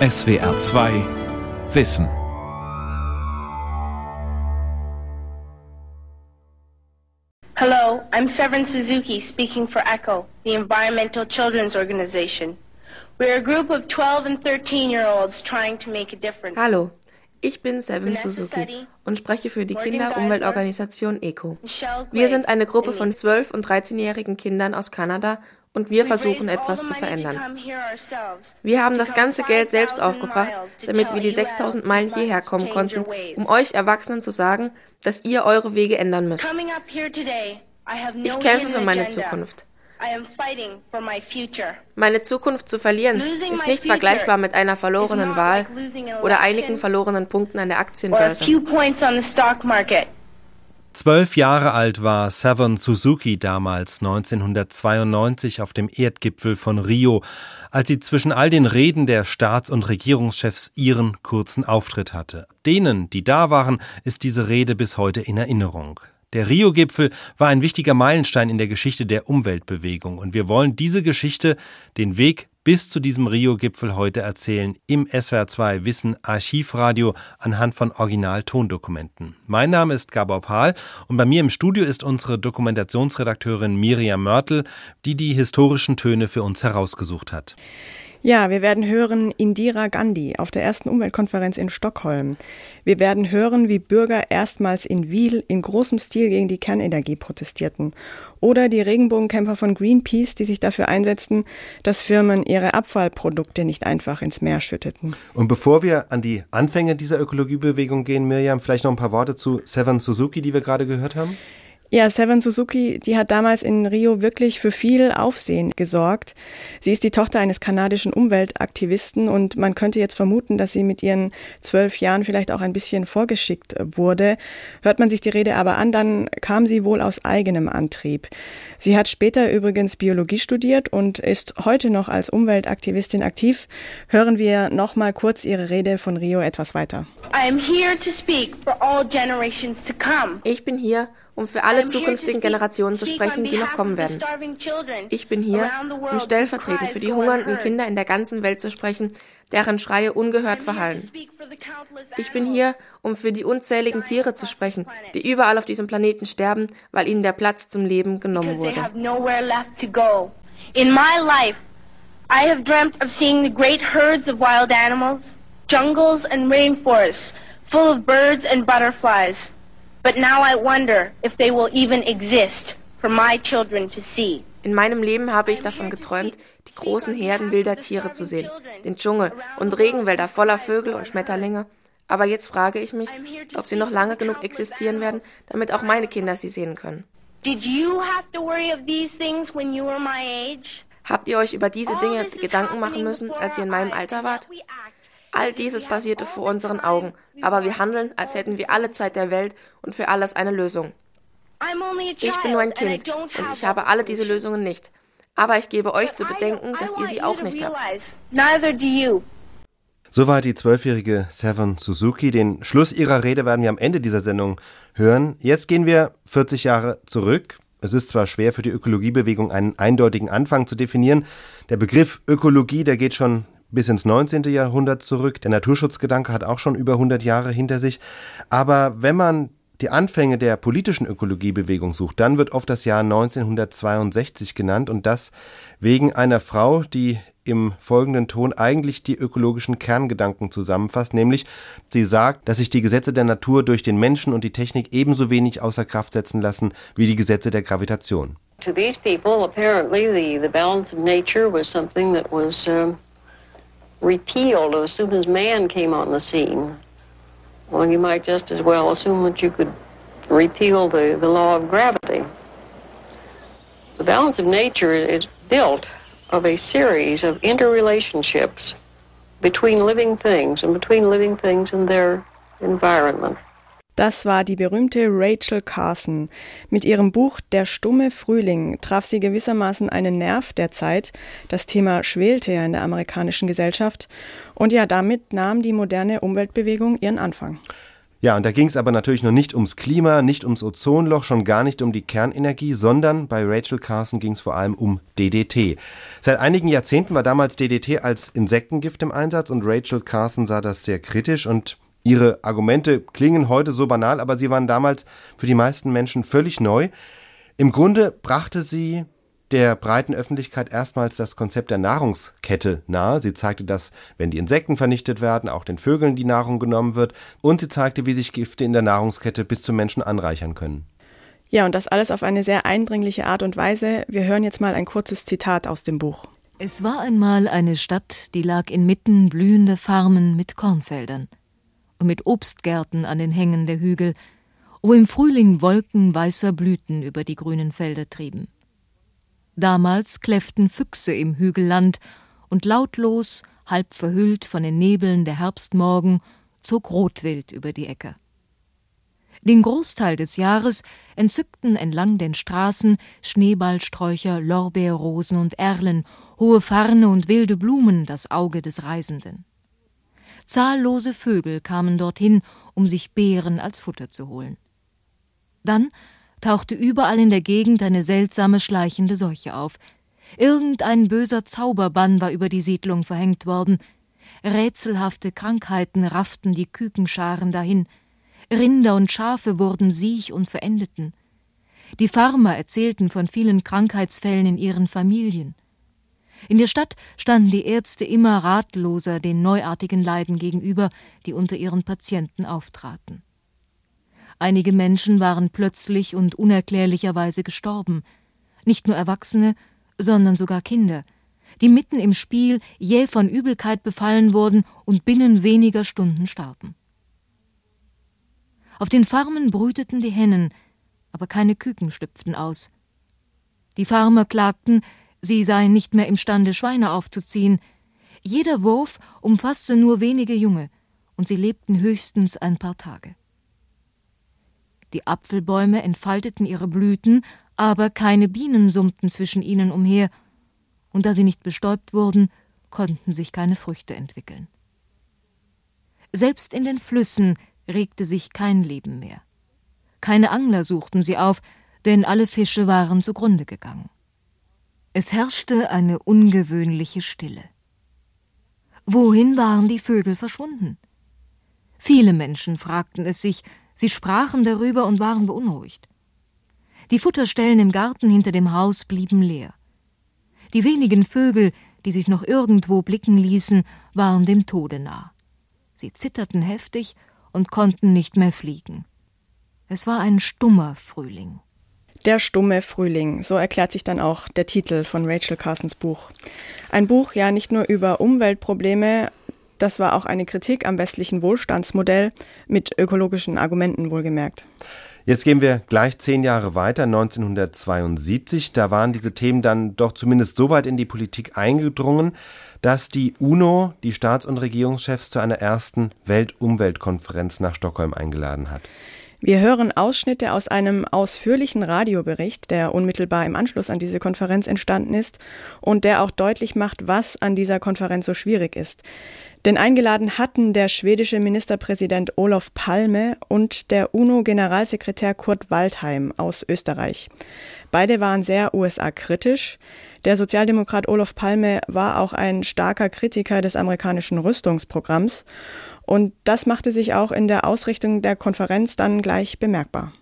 SWR 2 Wissen. Hello, I'm Severin Suzuki speaking for ECHO, the Environmental Children's Organization. We're a group of 12 and 13 year olds trying to make a difference. Hallo, ich bin Seven Suzuki und spreche für die Kinder-Umweltorganisation ECO. Wir sind eine Gruppe von 12- und 13-jährigen Kindern aus Kanada und wir versuchen etwas zu verändern. Wir haben das ganze Geld selbst aufgebracht, damit wir die 6000 Meilen hierher kommen konnten, um euch Erwachsenen zu sagen, dass ihr eure Wege ändern müsst. Ich kämpfe für meine Zukunft. Meine Zukunft zu verlieren ist nicht vergleichbar mit einer verlorenen Wahl oder einigen verlorenen Punkten an der Aktienbörse. Zwölf Jahre alt war Savon Suzuki damals 1992 auf dem Erdgipfel von Rio, als sie zwischen all den Reden der Staats- und Regierungschefs ihren kurzen Auftritt hatte. Denen, die da waren, ist diese Rede bis heute in Erinnerung. Der Rio-Gipfel war ein wichtiger Meilenstein in der Geschichte der Umweltbewegung und wir wollen diese Geschichte, den Weg bis zu diesem Rio-Gipfel heute erzählen im SWR2 Wissen Archivradio anhand von Original-Tondokumenten. Mein Name ist Gabor Pahl und bei mir im Studio ist unsere Dokumentationsredakteurin Miriam Mörtel, die die historischen Töne für uns herausgesucht hat. Ja, wir werden hören Indira Gandhi auf der ersten Umweltkonferenz in Stockholm. Wir werden hören, wie Bürger erstmals in Wiel in großem Stil gegen die Kernenergie protestierten. Oder die Regenbogenkämpfer von Greenpeace, die sich dafür einsetzten, dass Firmen ihre Abfallprodukte nicht einfach ins Meer schütteten. Und bevor wir an die Anfänge dieser Ökologiebewegung gehen, Mirjam, vielleicht noch ein paar Worte zu Seven Suzuki, die wir gerade gehört haben? Ja, Seven Suzuki, die hat damals in Rio wirklich für viel Aufsehen gesorgt. Sie ist die Tochter eines kanadischen Umweltaktivisten und man könnte jetzt vermuten, dass sie mit ihren zwölf Jahren vielleicht auch ein bisschen vorgeschickt wurde. Hört man sich die Rede aber an, dann kam sie wohl aus eigenem Antrieb. Sie hat später übrigens Biologie studiert und ist heute noch als Umweltaktivistin aktiv. Hören wir noch mal kurz ihre Rede von Rio etwas weiter. Ich bin hier, um für alle zukünftigen Generationen zu sprechen, die noch kommen werden. Ich bin hier, um stellvertretend für die hungernden Kinder in der ganzen Welt zu sprechen, deren Schreie ungehört verhallen. Ich bin hier, um für die unzähligen Tiere zu sprechen, die überall auf diesem Planeten sterben, weil ihnen der Platz zum Leben genommen wurde. In my life, I have dreamt of seeing the great herds of wild animals, jungles and rainforests full of birds and butterflies. But now I wonder if they will even exist for my children to see. In meinem Leben habe ich davon geträumt, die großen Herden wilder Tiere zu sehen, den Dschungel und Regenwälder voller Vögel und Schmetterlinge. Aber jetzt frage ich mich, ob sie noch lange genug existieren werden, damit auch meine Kinder sie sehen können. Habt ihr euch über diese Dinge Gedanken machen müssen, als ihr in meinem Alter wart? All dieses passierte vor unseren Augen, aber wir handeln, als hätten wir alle Zeit der Welt und für alles eine Lösung. Ich bin nur ein Kind und ich habe alle diese Lösungen nicht. Aber ich gebe euch zu bedenken, dass ihr sie auch nicht habt. Soweit die zwölfjährige Seven Suzuki. Den Schluss ihrer Rede werden wir am Ende dieser Sendung hören. Jetzt gehen wir 40 Jahre zurück. Es ist zwar schwer für die Ökologiebewegung einen eindeutigen Anfang zu definieren. Der Begriff Ökologie, der geht schon bis ins 19. Jahrhundert zurück. Der Naturschutzgedanke hat auch schon über 100 Jahre hinter sich. Aber wenn man die Anfänge der politischen Ökologiebewegung sucht, dann wird oft das Jahr 1962 genannt und das wegen einer Frau, die im folgenden Ton eigentlich die ökologischen Kerngedanken zusammenfasst, nämlich sie sagt, dass sich die Gesetze der Natur durch den Menschen und die Technik ebenso wenig außer Kraft setzen lassen wie die Gesetze der Gravitation. To these people, apparently the, the balance of nature was something that was um repealed as soon as man came on the scene. Well, you might just as well assume that you could repeal the, the law of gravity. The balance of nature is built of a series of interrelationships between living things and between living things and their environment. Das war die berühmte Rachel Carson. Mit ihrem Buch Der stumme Frühling traf sie gewissermaßen einen Nerv der Zeit. Das Thema schwelte ja in der amerikanischen Gesellschaft. Und ja, damit nahm die moderne Umweltbewegung ihren Anfang. Ja, und da ging es aber natürlich noch nicht ums Klima, nicht ums Ozonloch, schon gar nicht um die Kernenergie, sondern bei Rachel Carson ging es vor allem um DDT. Seit einigen Jahrzehnten war damals DDT als Insektengift im Einsatz und Rachel Carson sah das sehr kritisch und ihre Argumente klingen heute so banal, aber sie waren damals für die meisten Menschen völlig neu. Im Grunde brachte sie der breiten Öffentlichkeit erstmals das Konzept der Nahrungskette nahe. Sie zeigte, dass, wenn die Insekten vernichtet werden, auch den Vögeln die Nahrung genommen wird. Und sie zeigte, wie sich Gifte in der Nahrungskette bis zum Menschen anreichern können. Ja, und das alles auf eine sehr eindringliche Art und Weise. Wir hören jetzt mal ein kurzes Zitat aus dem Buch. Es war einmal eine Stadt, die lag inmitten blühender Farmen mit Kornfeldern mit Obstgärten an den Hängen der Hügel, wo im Frühling Wolken weißer Blüten über die grünen Felder trieben. Damals kläfften Füchse im Hügelland, und lautlos, halb verhüllt von den Nebeln der Herbstmorgen, zog Rotwild über die Äcker. Den Großteil des Jahres entzückten entlang den Straßen Schneeballsträucher, Lorbeerrosen und Erlen, hohe Farne und wilde Blumen das Auge des Reisenden. Zahllose Vögel kamen dorthin, um sich Beeren als Futter zu holen. Dann tauchte überall in der Gegend eine seltsame schleichende Seuche auf. Irgendein böser Zauberbann war über die Siedlung verhängt worden. Rätselhafte Krankheiten rafften die Kükenscharen dahin. Rinder und Schafe wurden siech und verendeten. Die Farmer erzählten von vielen Krankheitsfällen in ihren Familien. In der Stadt standen die Ärzte immer ratloser den neuartigen Leiden gegenüber, die unter ihren Patienten auftraten. Einige Menschen waren plötzlich und unerklärlicherweise gestorben, nicht nur Erwachsene, sondern sogar Kinder, die mitten im Spiel jäh von Übelkeit befallen wurden und binnen weniger Stunden starben. Auf den Farmen brüteten die Hennen, aber keine Küken schlüpften aus. Die Farmer klagten, sie seien nicht mehr imstande, Schweine aufzuziehen. Jeder Wurf umfasste nur wenige Junge, und sie lebten höchstens ein paar Tage. Die Apfelbäume entfalteten ihre Blüten, aber keine Bienen summten zwischen ihnen umher, und da sie nicht bestäubt wurden, konnten sich keine Früchte entwickeln. Selbst in den Flüssen regte sich kein Leben mehr. Keine Angler suchten sie auf, denn alle Fische waren zugrunde gegangen. Es herrschte eine ungewöhnliche Stille. Wohin waren die Vögel verschwunden? Viele Menschen fragten es sich, Sie sprachen darüber und waren beunruhigt. Die Futterstellen im Garten hinter dem Haus blieben leer. Die wenigen Vögel, die sich noch irgendwo blicken ließen, waren dem Tode nah. Sie zitterten heftig und konnten nicht mehr fliegen. Es war ein stummer Frühling. Der stumme Frühling, so erklärt sich dann auch der Titel von Rachel Carsons Buch. Ein Buch ja nicht nur über Umweltprobleme, das war auch eine Kritik am westlichen Wohlstandsmodell mit ökologischen Argumenten wohlgemerkt. Jetzt gehen wir gleich zehn Jahre weiter, 1972. Da waren diese Themen dann doch zumindest so weit in die Politik eingedrungen, dass die UNO die Staats- und Regierungschefs zu einer ersten Weltumweltkonferenz nach Stockholm eingeladen hat. Wir hören Ausschnitte aus einem ausführlichen Radiobericht, der unmittelbar im Anschluss an diese Konferenz entstanden ist und der auch deutlich macht, was an dieser Konferenz so schwierig ist. Denn eingeladen hatten der schwedische Ministerpräsident Olof Palme und der UNO-Generalsekretär Kurt Waldheim aus Österreich. Beide waren sehr USA-kritisch. Der Sozialdemokrat Olof Palme war auch ein starker Kritiker des amerikanischen Rüstungsprogramms. Und das machte sich auch in der Ausrichtung der Konferenz dann gleich bemerkbar.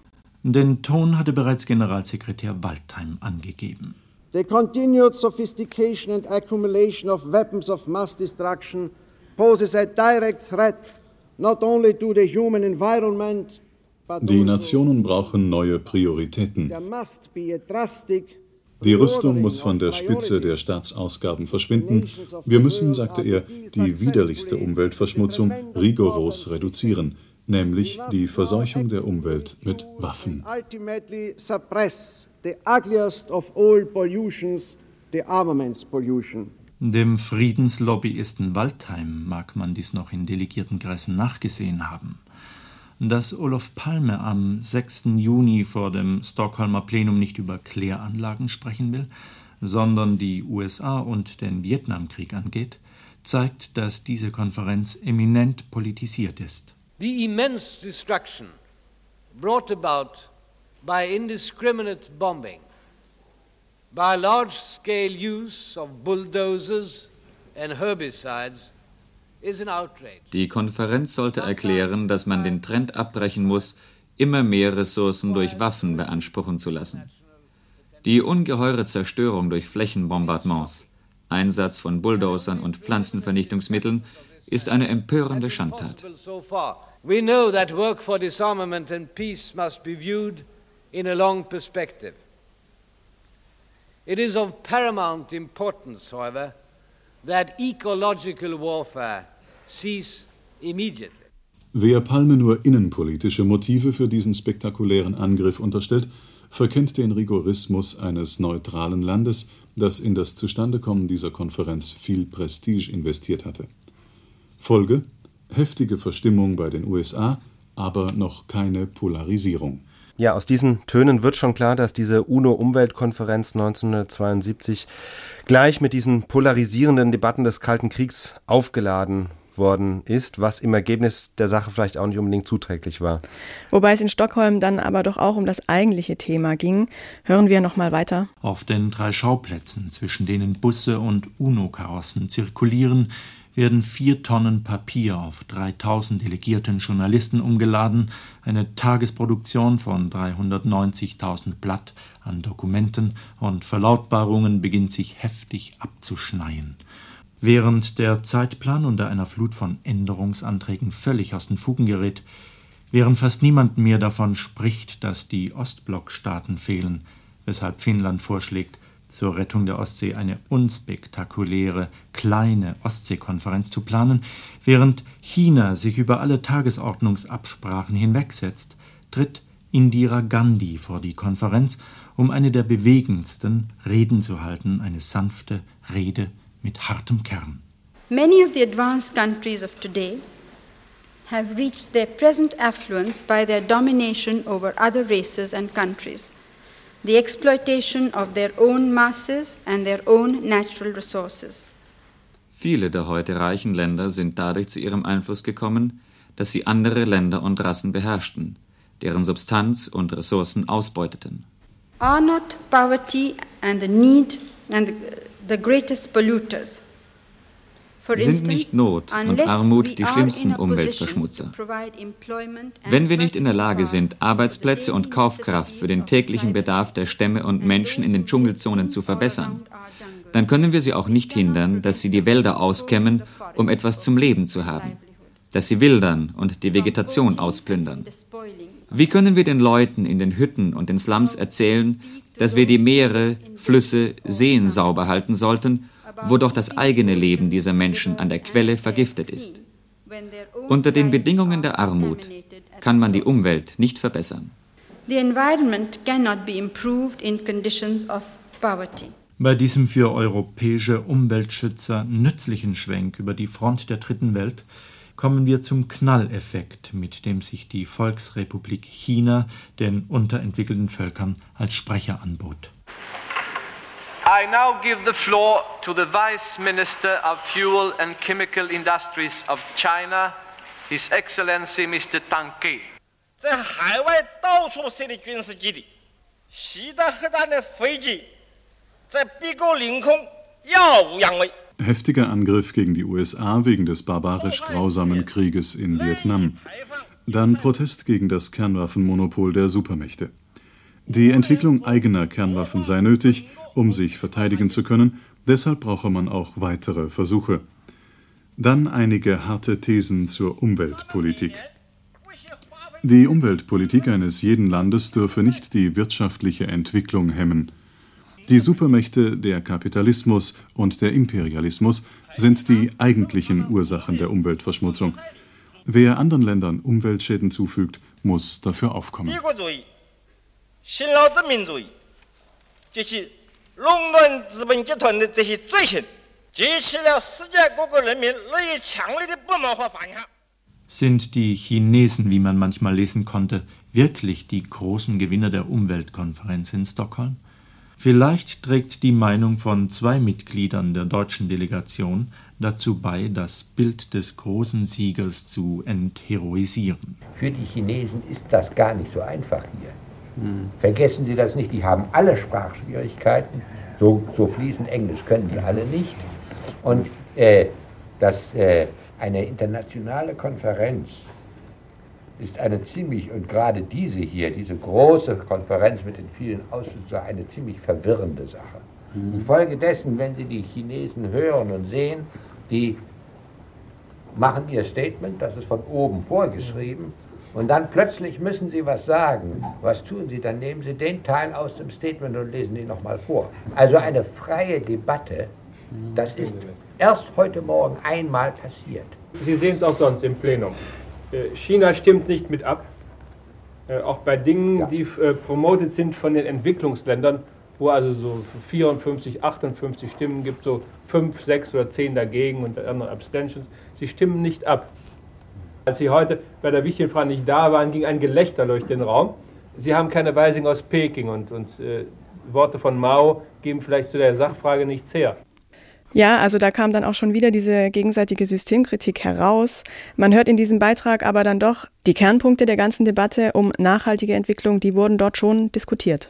Den Ton hatte bereits Generalsekretär Waldheim angegeben. The continued sophistication and accumulation of weapons of mass destruction poses a direct threat not only to the human environment, die Nationen brauchen neue Prioritäten. Die Rüstung muss von der Spitze der Staatsausgaben verschwinden. Wir müssen, sagte er, die widerlichste Umweltverschmutzung rigoros reduzieren, nämlich die Verseuchung der Umwelt mit Waffen. The ugliest of all pollutions, the armaments pollution. Dem Friedenslobbyisten Waldheim mag man dies noch in Delegiertenkreisen nachgesehen haben. Dass Olof Palme am 6. Juni vor dem Stockholmer Plenum nicht über Kläranlagen sprechen will, sondern die USA und den Vietnamkrieg angeht, zeigt, dass diese Konferenz eminent politisiert ist. The immense destruction brought about by indiscriminate bombing, by large scale use of bulldozers and herbicides die Konferenz sollte erklären, dass man den Trend abbrechen muss, immer mehr Ressourcen durch Waffen beanspruchen zu lassen. Die ungeheure Zerstörung durch Flächenbombardements, Einsatz von Bulldozern und Pflanzenvernichtungsmitteln ist eine empörende Schandtat. We know that work for disarmament and peace must be viewed in a long perspective. It is of paramount importance, however, that ecological warfare cease immediately. Wer Palme nur innenpolitische Motive für diesen spektakulären Angriff unterstellt, verkennt den Rigorismus eines neutralen Landes, das in das Zustandekommen dieser Konferenz viel Prestige investiert hatte. Folge heftige Verstimmung bei den USA, aber noch keine Polarisierung. Ja, aus diesen Tönen wird schon klar, dass diese UNO-Umweltkonferenz 1972 gleich mit diesen polarisierenden Debatten des Kalten Kriegs aufgeladen worden ist, was im Ergebnis der Sache vielleicht auch nicht unbedingt zuträglich war. Wobei es in Stockholm dann aber doch auch um das eigentliche Thema ging. Hören wir noch mal weiter. Auf den drei Schauplätzen, zwischen denen Busse und UNO-Karossen zirkulieren, werden vier Tonnen Papier auf 3000 delegierten Journalisten umgeladen, eine Tagesproduktion von 390.000 Blatt an Dokumenten und Verlautbarungen beginnt sich heftig abzuschneien. Während der Zeitplan unter einer Flut von Änderungsanträgen völlig aus den Fugen gerät, während fast niemand mehr davon spricht, dass die Ostblockstaaten fehlen, weshalb Finnland vorschlägt, zur Rettung der Ostsee eine unspektakuläre, kleine Ostseekonferenz zu planen, während China sich über alle Tagesordnungsabsprachen hinwegsetzt, tritt Indira Gandhi vor die Konferenz, um eine der bewegendsten Reden zu halten, eine sanfte Rede mit hartem Kern. Many of the advanced countries of today have reached their present affluence by their domination over other races and countries, the exploitation of their own masses and their own natural resources. Viele der heute reichen Länder sind dadurch zu ihrem Einfluss gekommen, dass sie andere Länder und Rassen beherrschten, deren Substanz und Ressourcen ausbeuteten. Are not poverty and the need and the greatest polluters. Sind nicht Not und Armut die schlimmsten Umweltverschmutzer? Wenn wir nicht in der Lage sind, Arbeitsplätze und Kaufkraft für den täglichen Bedarf der Stämme und Menschen in den Dschungelzonen zu verbessern, dann können wir sie auch nicht hindern, dass sie die Wälder auskämmen, um etwas zum Leben zu haben, dass sie wildern und die Vegetation ausplündern. Wie können wir den Leuten in den Hütten und den Slums erzählen, dass wir die Meere, Flüsse, Seen sauber halten sollten, wo doch das eigene Leben dieser Menschen an der Quelle vergiftet ist. Unter den Bedingungen der Armut kann man die Umwelt nicht verbessern. Bei diesem für europäische Umweltschützer nützlichen Schwenk über die Front der Dritten Welt kommen wir zum Knalleffekt, mit dem sich die Volksrepublik China den unterentwickelten Völkern als Sprecher anbot. I now give the floor to the Vice Minister of Fuel and Chemical Industries of China, His Excellency Mr. Tang Ke. 在海外到处设立军事基地，习的核弹的飞机在逼宫领空耀武扬威。Heftiger Angriff gegen die USA wegen des barbarisch grausamen Krieges in Vietnam. Dann Protest gegen das Kernwaffenmonopol der Supermächte. Die Entwicklung eigener Kernwaffen sei nötig, um sich verteidigen zu können, deshalb brauche man auch weitere Versuche. Dann einige harte Thesen zur Umweltpolitik. Die Umweltpolitik eines jeden Landes dürfe nicht die wirtschaftliche Entwicklung hemmen. Die Supermächte, der Kapitalismus und der Imperialismus sind die eigentlichen Ursachen der Umweltverschmutzung. Wer anderen Ländern Umweltschäden zufügt, muss dafür aufkommen. Sind die Chinesen, wie man manchmal lesen konnte, wirklich die großen Gewinner der Umweltkonferenz in Stockholm? Vielleicht trägt die Meinung von zwei Mitgliedern der deutschen Delegation dazu bei, das Bild des großen Siegers zu entheroisieren. Für die Chinesen ist das gar nicht so einfach hier. Vergessen Sie das nicht, die haben alle Sprachschwierigkeiten. So, so fließend Englisch können die alle nicht. Und äh, dass äh, eine internationale Konferenz ist eine ziemlich, und gerade diese hier, diese große Konferenz mit den vielen Ausschüssen, eine ziemlich verwirrende Sache. Mhm. Infolgedessen, wenn Sie die Chinesen hören und sehen, die machen ihr Statement, das ist von oben vorgeschrieben, und dann plötzlich müssen sie was sagen. Was tun sie? Dann nehmen sie den Teil aus dem Statement und lesen ihn nochmal vor. Also eine freie Debatte, das ist erst heute Morgen einmal passiert. Sie sehen es auch sonst im Plenum. Äh, China stimmt nicht mit ab, äh, auch bei Dingen, ja. die äh, promotet sind von den Entwicklungsländern, wo also so 54, 58 Stimmen gibt, so 5, 6 oder 10 dagegen und andere Abstentions. Sie stimmen nicht ab. Als Sie heute bei der Wichtelfrau nicht da waren, ging ein Gelächter durch den Raum. Sie haben keine Weisung aus Peking und, und äh, Worte von Mao geben vielleicht zu der Sachfrage nichts her. Ja, also da kam dann auch schon wieder diese gegenseitige Systemkritik heraus. Man hört in diesem Beitrag aber dann doch, die Kernpunkte der ganzen Debatte um nachhaltige Entwicklung, die wurden dort schon diskutiert.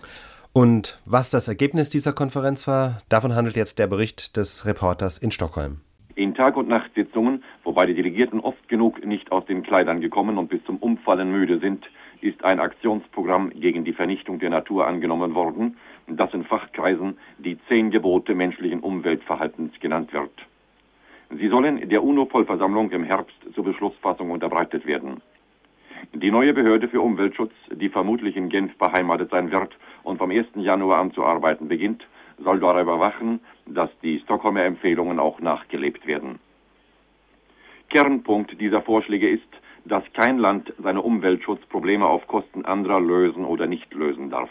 Und was das Ergebnis dieser Konferenz war, davon handelt jetzt der Bericht des Reporters in Stockholm. In Tag- und Nachtsitzungen, wobei die Delegierten oft genug nicht aus den Kleidern gekommen und bis zum Umfallen müde sind, ist ein Aktionsprogramm gegen die Vernichtung der Natur angenommen worden, das in Fachkreisen die zehn Gebote menschlichen Umweltverhaltens genannt wird. Sie sollen der UNO-Vollversammlung im Herbst zur Beschlussfassung unterbreitet werden. Die neue Behörde für Umweltschutz, die vermutlich in Genf beheimatet sein wird und vom 1. Januar an zu arbeiten beginnt, soll darüber wachen, dass die Stockholmer Empfehlungen auch nachgelebt werden. Kernpunkt dieser Vorschläge ist, dass kein Land seine Umweltschutzprobleme auf Kosten anderer lösen oder nicht lösen darf.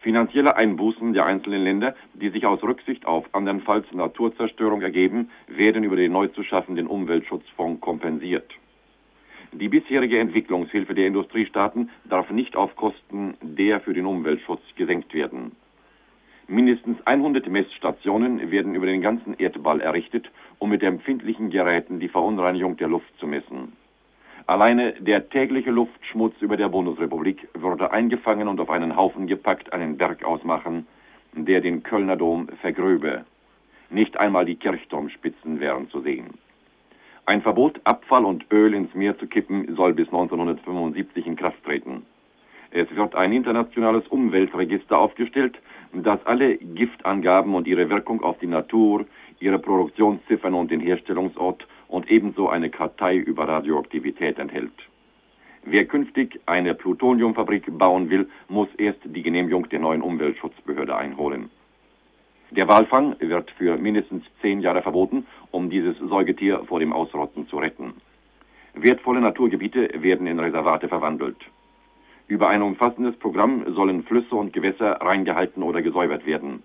Finanzielle Einbußen der einzelnen Länder, die sich aus Rücksicht auf andernfalls Naturzerstörung ergeben, werden über den neu zu schaffenden Umweltschutzfonds kompensiert. Die bisherige Entwicklungshilfe der Industriestaaten darf nicht auf Kosten der für den Umweltschutz gesenkt werden. Mindestens 100 Messstationen werden über den ganzen Erdball errichtet, um mit empfindlichen Geräten die Verunreinigung der Luft zu messen. Alleine der tägliche Luftschmutz über der Bundesrepublik würde eingefangen und auf einen Haufen gepackt einen Berg ausmachen, der den Kölner Dom vergröbe. Nicht einmal die Kirchturmspitzen wären zu sehen. Ein Verbot, Abfall und Öl ins Meer zu kippen, soll bis 1975 in Kraft treten. Es wird ein internationales Umweltregister aufgestellt, das alle Giftangaben und ihre Wirkung auf die Natur, ihre Produktionsziffern und den Herstellungsort und ebenso eine Kartei über Radioaktivität enthält. Wer künftig eine Plutoniumfabrik bauen will, muss erst die Genehmigung der neuen Umweltschutzbehörde einholen. Der Walfang wird für mindestens zehn Jahre verboten, um dieses Säugetier vor dem Ausrotten zu retten. Wertvolle Naturgebiete werden in Reservate verwandelt. Über ein umfassendes Programm sollen Flüsse und Gewässer reingehalten oder gesäubert werden.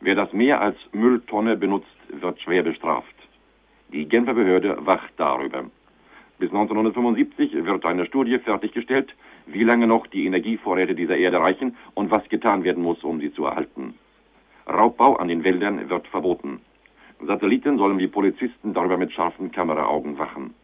Wer das Meer als Mülltonne benutzt, wird schwer bestraft. Die Genfer Behörde wacht darüber. Bis 1975 wird eine Studie fertiggestellt, wie lange noch die Energievorräte dieser Erde reichen und was getan werden muss, um sie zu erhalten. Raubbau an den Wäldern wird verboten. Satelliten sollen wie Polizisten darüber mit scharfen Kameraaugen wachen.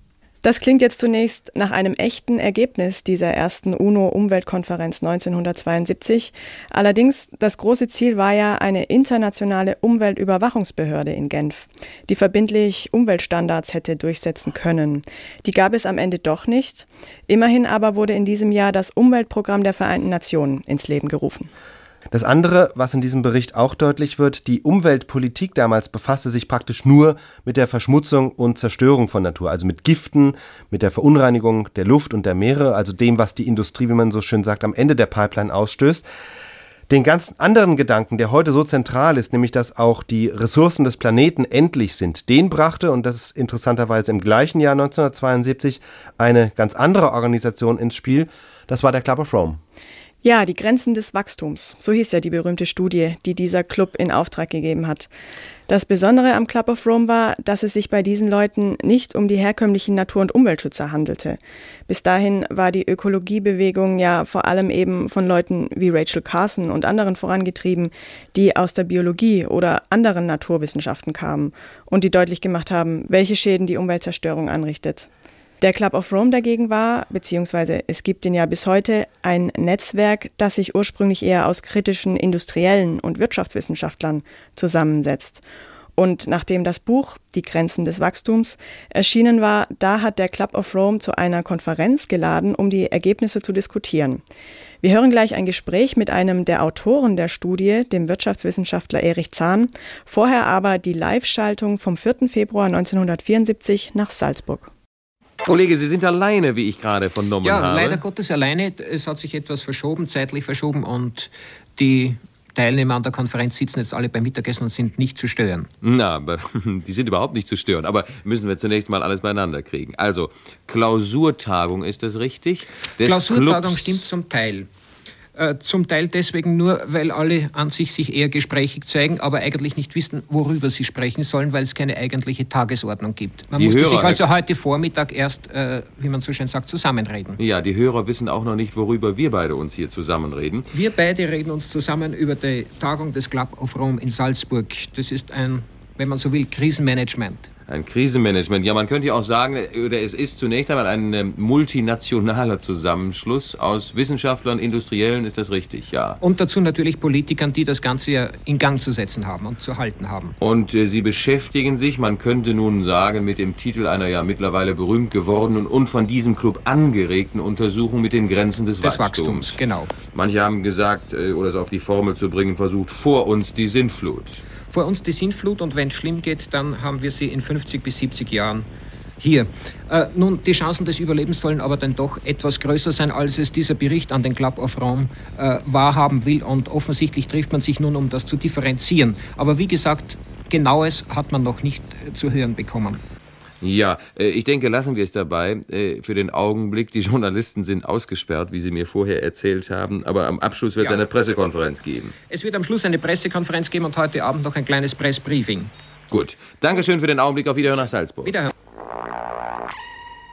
Das klingt jetzt zunächst nach einem echten Ergebnis dieser ersten UNO-Umweltkonferenz 1972. Allerdings, das große Ziel war ja eine internationale Umweltüberwachungsbehörde in Genf, die verbindlich Umweltstandards hätte durchsetzen können. Die gab es am Ende doch nicht. Immerhin aber wurde in diesem Jahr das Umweltprogramm der Vereinten Nationen ins Leben gerufen. Das andere, was in diesem Bericht auch deutlich wird, die Umweltpolitik damals befasste sich praktisch nur mit der Verschmutzung und Zerstörung von Natur, also mit Giften, mit der Verunreinigung der Luft und der Meere, also dem, was die Industrie, wie man so schön sagt, am Ende der Pipeline ausstößt. Den ganz anderen Gedanken, der heute so zentral ist, nämlich dass auch die Ressourcen des Planeten endlich sind, den brachte, und das ist interessanterweise im gleichen Jahr 1972, eine ganz andere Organisation ins Spiel. Das war der Club of Rome. Ja, die Grenzen des Wachstums. So hieß ja die berühmte Studie, die dieser Club in Auftrag gegeben hat. Das Besondere am Club of Rome war, dass es sich bei diesen Leuten nicht um die herkömmlichen Natur- und Umweltschützer handelte. Bis dahin war die Ökologiebewegung ja vor allem eben von Leuten wie Rachel Carson und anderen vorangetrieben, die aus der Biologie oder anderen Naturwissenschaften kamen und die deutlich gemacht haben, welche Schäden die Umweltzerstörung anrichtet. Der Club of Rome dagegen war, beziehungsweise es gibt ihn ja bis heute, ein Netzwerk, das sich ursprünglich eher aus kritischen Industriellen und Wirtschaftswissenschaftlern zusammensetzt. Und nachdem das Buch Die Grenzen des Wachstums erschienen war, da hat der Club of Rome zu einer Konferenz geladen, um die Ergebnisse zu diskutieren. Wir hören gleich ein Gespräch mit einem der Autoren der Studie, dem Wirtschaftswissenschaftler Erich Zahn, vorher aber die Live-Schaltung vom 4. Februar 1974 nach Salzburg. Kollege, Sie sind alleine, wie ich gerade vernommen ja, habe. Ja, leider Gottes alleine. Es hat sich etwas verschoben, zeitlich verschoben und die Teilnehmer an der Konferenz sitzen jetzt alle beim Mittagessen und sind nicht zu stören. Na, aber die sind überhaupt nicht zu stören. Aber müssen wir zunächst mal alles beieinander kriegen. Also, Klausurtagung, ist das richtig? Des Klausurtagung Clubs stimmt zum Teil. Äh, zum Teil deswegen nur, weil alle an sich sich eher gesprächig zeigen, aber eigentlich nicht wissen, worüber sie sprechen sollen, weil es keine eigentliche Tagesordnung gibt. Man die musste Hörer, sich also heute Vormittag erst, äh, wie man so schön sagt, zusammenreden. Ja, die Hörer wissen auch noch nicht, worüber wir beide uns hier zusammenreden. Wir beide reden uns zusammen über die Tagung des Club of Rome in Salzburg. Das ist ein, wenn man so will, Krisenmanagement. Ein Krisenmanagement. Ja, man könnte ja auch sagen, oder es ist zunächst einmal ein äh, multinationaler Zusammenschluss aus Wissenschaftlern, Industriellen, ist das richtig? Ja. Und dazu natürlich Politikern, die das Ganze ja in Gang zu setzen haben und zu halten haben. Und äh, sie beschäftigen sich, man könnte nun sagen, mit dem Titel einer ja mittlerweile berühmt gewordenen und von diesem Club angeregten Untersuchung mit den Grenzen des, des Wachstums. Wachstums. Genau. Manche haben gesagt, äh, oder es auf die Formel zu bringen versucht, vor uns die Sintflut vor uns die Sintflut und wenn es schlimm geht, dann haben wir sie in 50 bis 70 Jahren hier. Äh, nun, die Chancen des Überlebens sollen aber dann doch etwas größer sein, als es dieser Bericht an den Club of Rome äh, wahrhaben will und offensichtlich trifft man sich nun, um das zu differenzieren. Aber wie gesagt, genaues hat man noch nicht äh, zu hören bekommen. Ja, äh, ich denke, lassen wir es dabei. Äh, für den Augenblick, die Journalisten sind ausgesperrt, wie Sie mir vorher erzählt haben. Aber am Abschluss wird es ja. eine Pressekonferenz geben. Es wird am Schluss eine Pressekonferenz geben und heute Abend noch ein kleines Pressbriefing. Gut. Dankeschön für den Augenblick. Auf Wiederhören nach Salzburg. Wiederhören.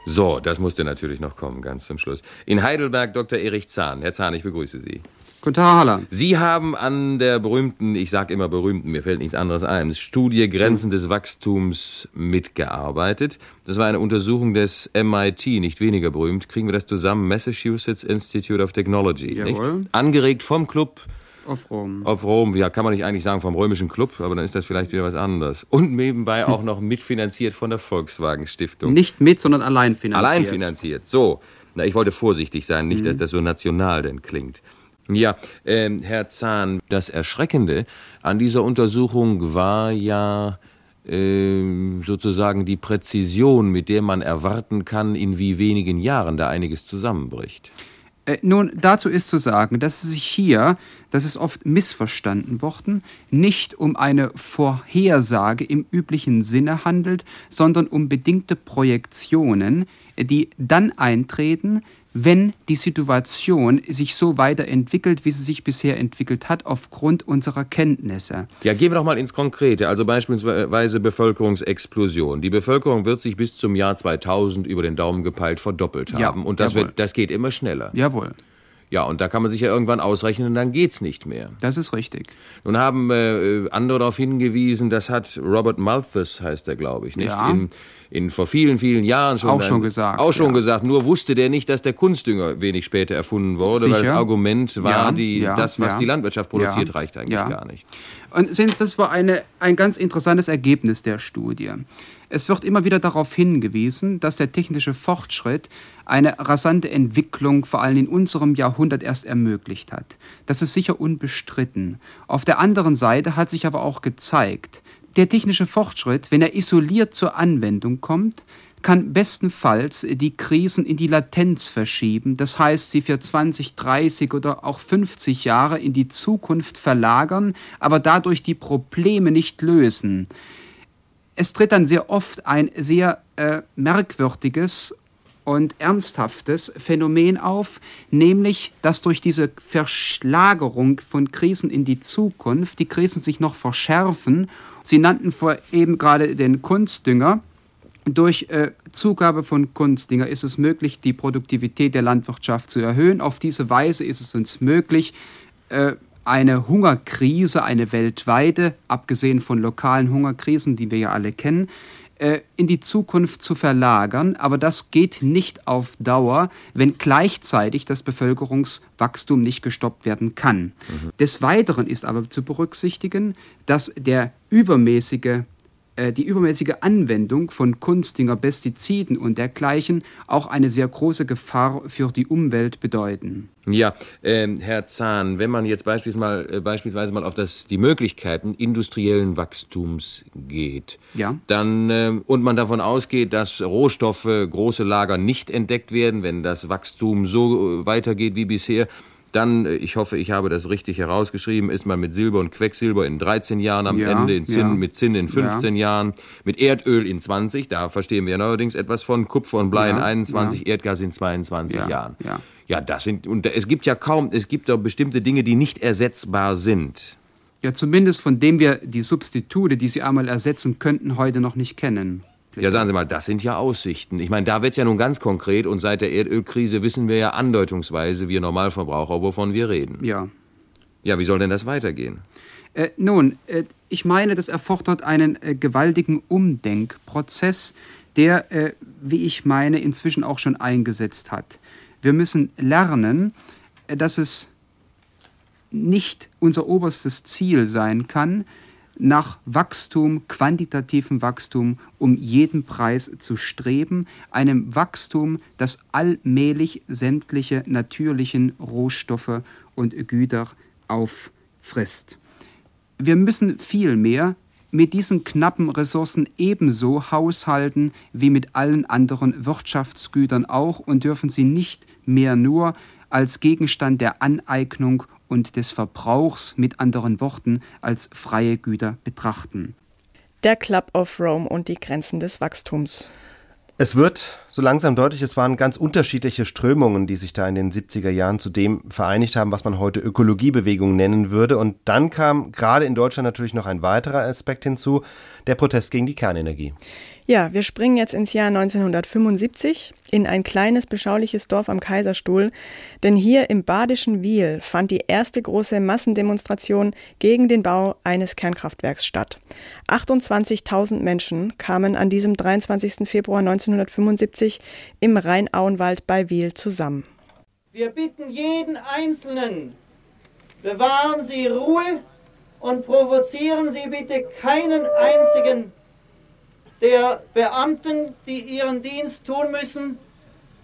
So, das musste natürlich noch kommen, ganz zum Schluss. In Heidelberg Dr. Erich Zahn. Herr Zahn, ich begrüße Sie. Guten Tag, Haller. Sie haben an der berühmten, ich sage immer berühmten, mir fällt nichts anderes ein, Studie Grenzen des Wachstums mitgearbeitet. Das war eine Untersuchung des MIT, nicht weniger berühmt. Kriegen wir das zusammen? Massachusetts Institute of Technology. Jawohl. Nicht? Angeregt vom Club auf Rom. Auf Rom, ja, kann man nicht eigentlich sagen vom römischen Club, aber dann ist das vielleicht wieder was anderes. Und nebenbei auch noch mitfinanziert von der Volkswagen Stiftung. Nicht mit, sondern allein finanziert. Allein finanziert, so. Na, ich wollte vorsichtig sein, nicht, mhm. dass das so national denn klingt. Ja, äh, Herr Zahn, das Erschreckende an dieser Untersuchung war ja äh, sozusagen die Präzision, mit der man erwarten kann, in wie wenigen Jahren da einiges zusammenbricht. Äh, nun, dazu ist zu sagen, dass es sich hier, das ist oft missverstanden worden, nicht um eine Vorhersage im üblichen Sinne handelt, sondern um bedingte Projektionen, die dann eintreten, wenn die Situation sich so weiterentwickelt, wie sie sich bisher entwickelt hat, aufgrund unserer Kenntnisse. Ja, gehen wir doch mal ins Konkrete, also beispielsweise Bevölkerungsexplosion. Die Bevölkerung wird sich bis zum Jahr 2000 über den Daumen gepeilt verdoppelt haben. Ja, und das, wird, das geht immer schneller. Jawohl. Ja, und da kann man sich ja irgendwann ausrechnen, dann geht's nicht mehr. Das ist richtig. Nun haben äh, andere darauf hingewiesen, das hat Robert Malthus, heißt er, glaube ich, nicht? Ja. In, in vor vielen, vielen Jahren schon. Auch schon gesagt. Auch schon ja. gesagt. Nur wusste der nicht, dass der Kunstdünger wenig später erfunden wurde, Sicher? weil das Argument war, ja, die, ja, das, was die Landwirtschaft produziert, reicht eigentlich gar nicht. Und sehen Sie, das war eine, ein ganz interessantes Ergebnis der Studie. Es wird immer wieder darauf hingewiesen, dass der technische Fortschritt eine rasante Entwicklung vor allem in unserem Jahrhundert erst ermöglicht hat. Das ist sicher unbestritten. Auf der anderen Seite hat sich aber auch gezeigt, der technische Fortschritt, wenn er isoliert zur Anwendung kommt, kann bestenfalls die Krisen in die Latenz verschieben, das heißt sie für 20, 30 oder auch 50 Jahre in die Zukunft verlagern, aber dadurch die Probleme nicht lösen. Es tritt dann sehr oft ein sehr äh, merkwürdiges und ernsthaftes Phänomen auf, nämlich dass durch diese Verschlagerung von Krisen in die Zukunft die Krisen sich noch verschärfen. Sie nannten vor eben gerade den Kunstdünger. Durch äh, Zugabe von Kunstdünger ist es möglich, die Produktivität der Landwirtschaft zu erhöhen. Auf diese Weise ist es uns möglich, äh, eine Hungerkrise, eine weltweite, abgesehen von lokalen Hungerkrisen, die wir ja alle kennen, in die Zukunft zu verlagern, aber das geht nicht auf Dauer, wenn gleichzeitig das Bevölkerungswachstum nicht gestoppt werden kann. Mhm. Des Weiteren ist aber zu berücksichtigen, dass der übermäßige äh, die übermäßige Anwendung von Kunstdinger, Pestiziden und dergleichen auch eine sehr große Gefahr für die Umwelt bedeuten. Ja, äh, Herr Zahn, wenn man jetzt beispielsweise mal, äh, beispielsweise mal auf das, die Möglichkeiten industriellen Wachstums geht, ja. dann, äh, und man davon ausgeht, dass Rohstoffe, große Lager nicht entdeckt werden, wenn das Wachstum so äh, weitergeht wie bisher, dann, äh, ich hoffe, ich habe das richtig herausgeschrieben, ist man mit Silber und Quecksilber in 13 Jahren am ja, Ende, in Zinn, ja. mit Zinn in 15 ja. Jahren, mit Erdöl in 20, da verstehen wir neuerdings etwas von, Kupfer und Blei in 21, Erdgas in 22 Jahren. Ja. das sind, und es gibt ja kaum, es gibt doch bestimmte Dinge, die nicht ersetzbar sind. Ja, zumindest von dem wir die Substitute, die sie einmal ersetzen könnten, heute noch nicht kennen. Ja, sagen Sie mal, das sind ja Aussichten. Ich meine, da wird es ja nun ganz konkret und seit der Erdölkrise wissen wir ja andeutungsweise, wir Normalverbraucher, wovon wir reden. Ja. Ja, wie soll denn das weitergehen? Äh, nun, äh, ich meine, das erfordert einen äh, gewaltigen Umdenkprozess, der, äh, wie ich meine, inzwischen auch schon eingesetzt hat. Wir müssen lernen, äh, dass es nicht unser oberstes Ziel sein kann, nach Wachstum, quantitativem Wachstum um jeden Preis zu streben, einem Wachstum, das allmählich sämtliche natürlichen Rohstoffe und Güter auffrisst. Wir müssen vielmehr mit diesen knappen Ressourcen ebenso haushalten wie mit allen anderen Wirtschaftsgütern auch und dürfen sie nicht mehr nur als Gegenstand der Aneignung und des Verbrauchs mit anderen Worten als freie Güter betrachten. Der Club of Rome und die Grenzen des Wachstums. Es wird so langsam deutlich, es waren ganz unterschiedliche Strömungen, die sich da in den 70er Jahren zu dem vereinigt haben, was man heute Ökologiebewegung nennen würde. Und dann kam gerade in Deutschland natürlich noch ein weiterer Aspekt hinzu, der Protest gegen die Kernenergie. Ja, wir springen jetzt ins Jahr 1975 in ein kleines, beschauliches Dorf am Kaiserstuhl, denn hier im badischen Wiel fand die erste große Massendemonstration gegen den Bau eines Kernkraftwerks statt. 28.000 Menschen kamen an diesem 23. Februar 1975 im Rheinauenwald bei Wiel zusammen. Wir bitten jeden Einzelnen, bewahren Sie Ruhe und provozieren Sie bitte keinen einzigen der Beamten, die ihren Dienst tun müssen,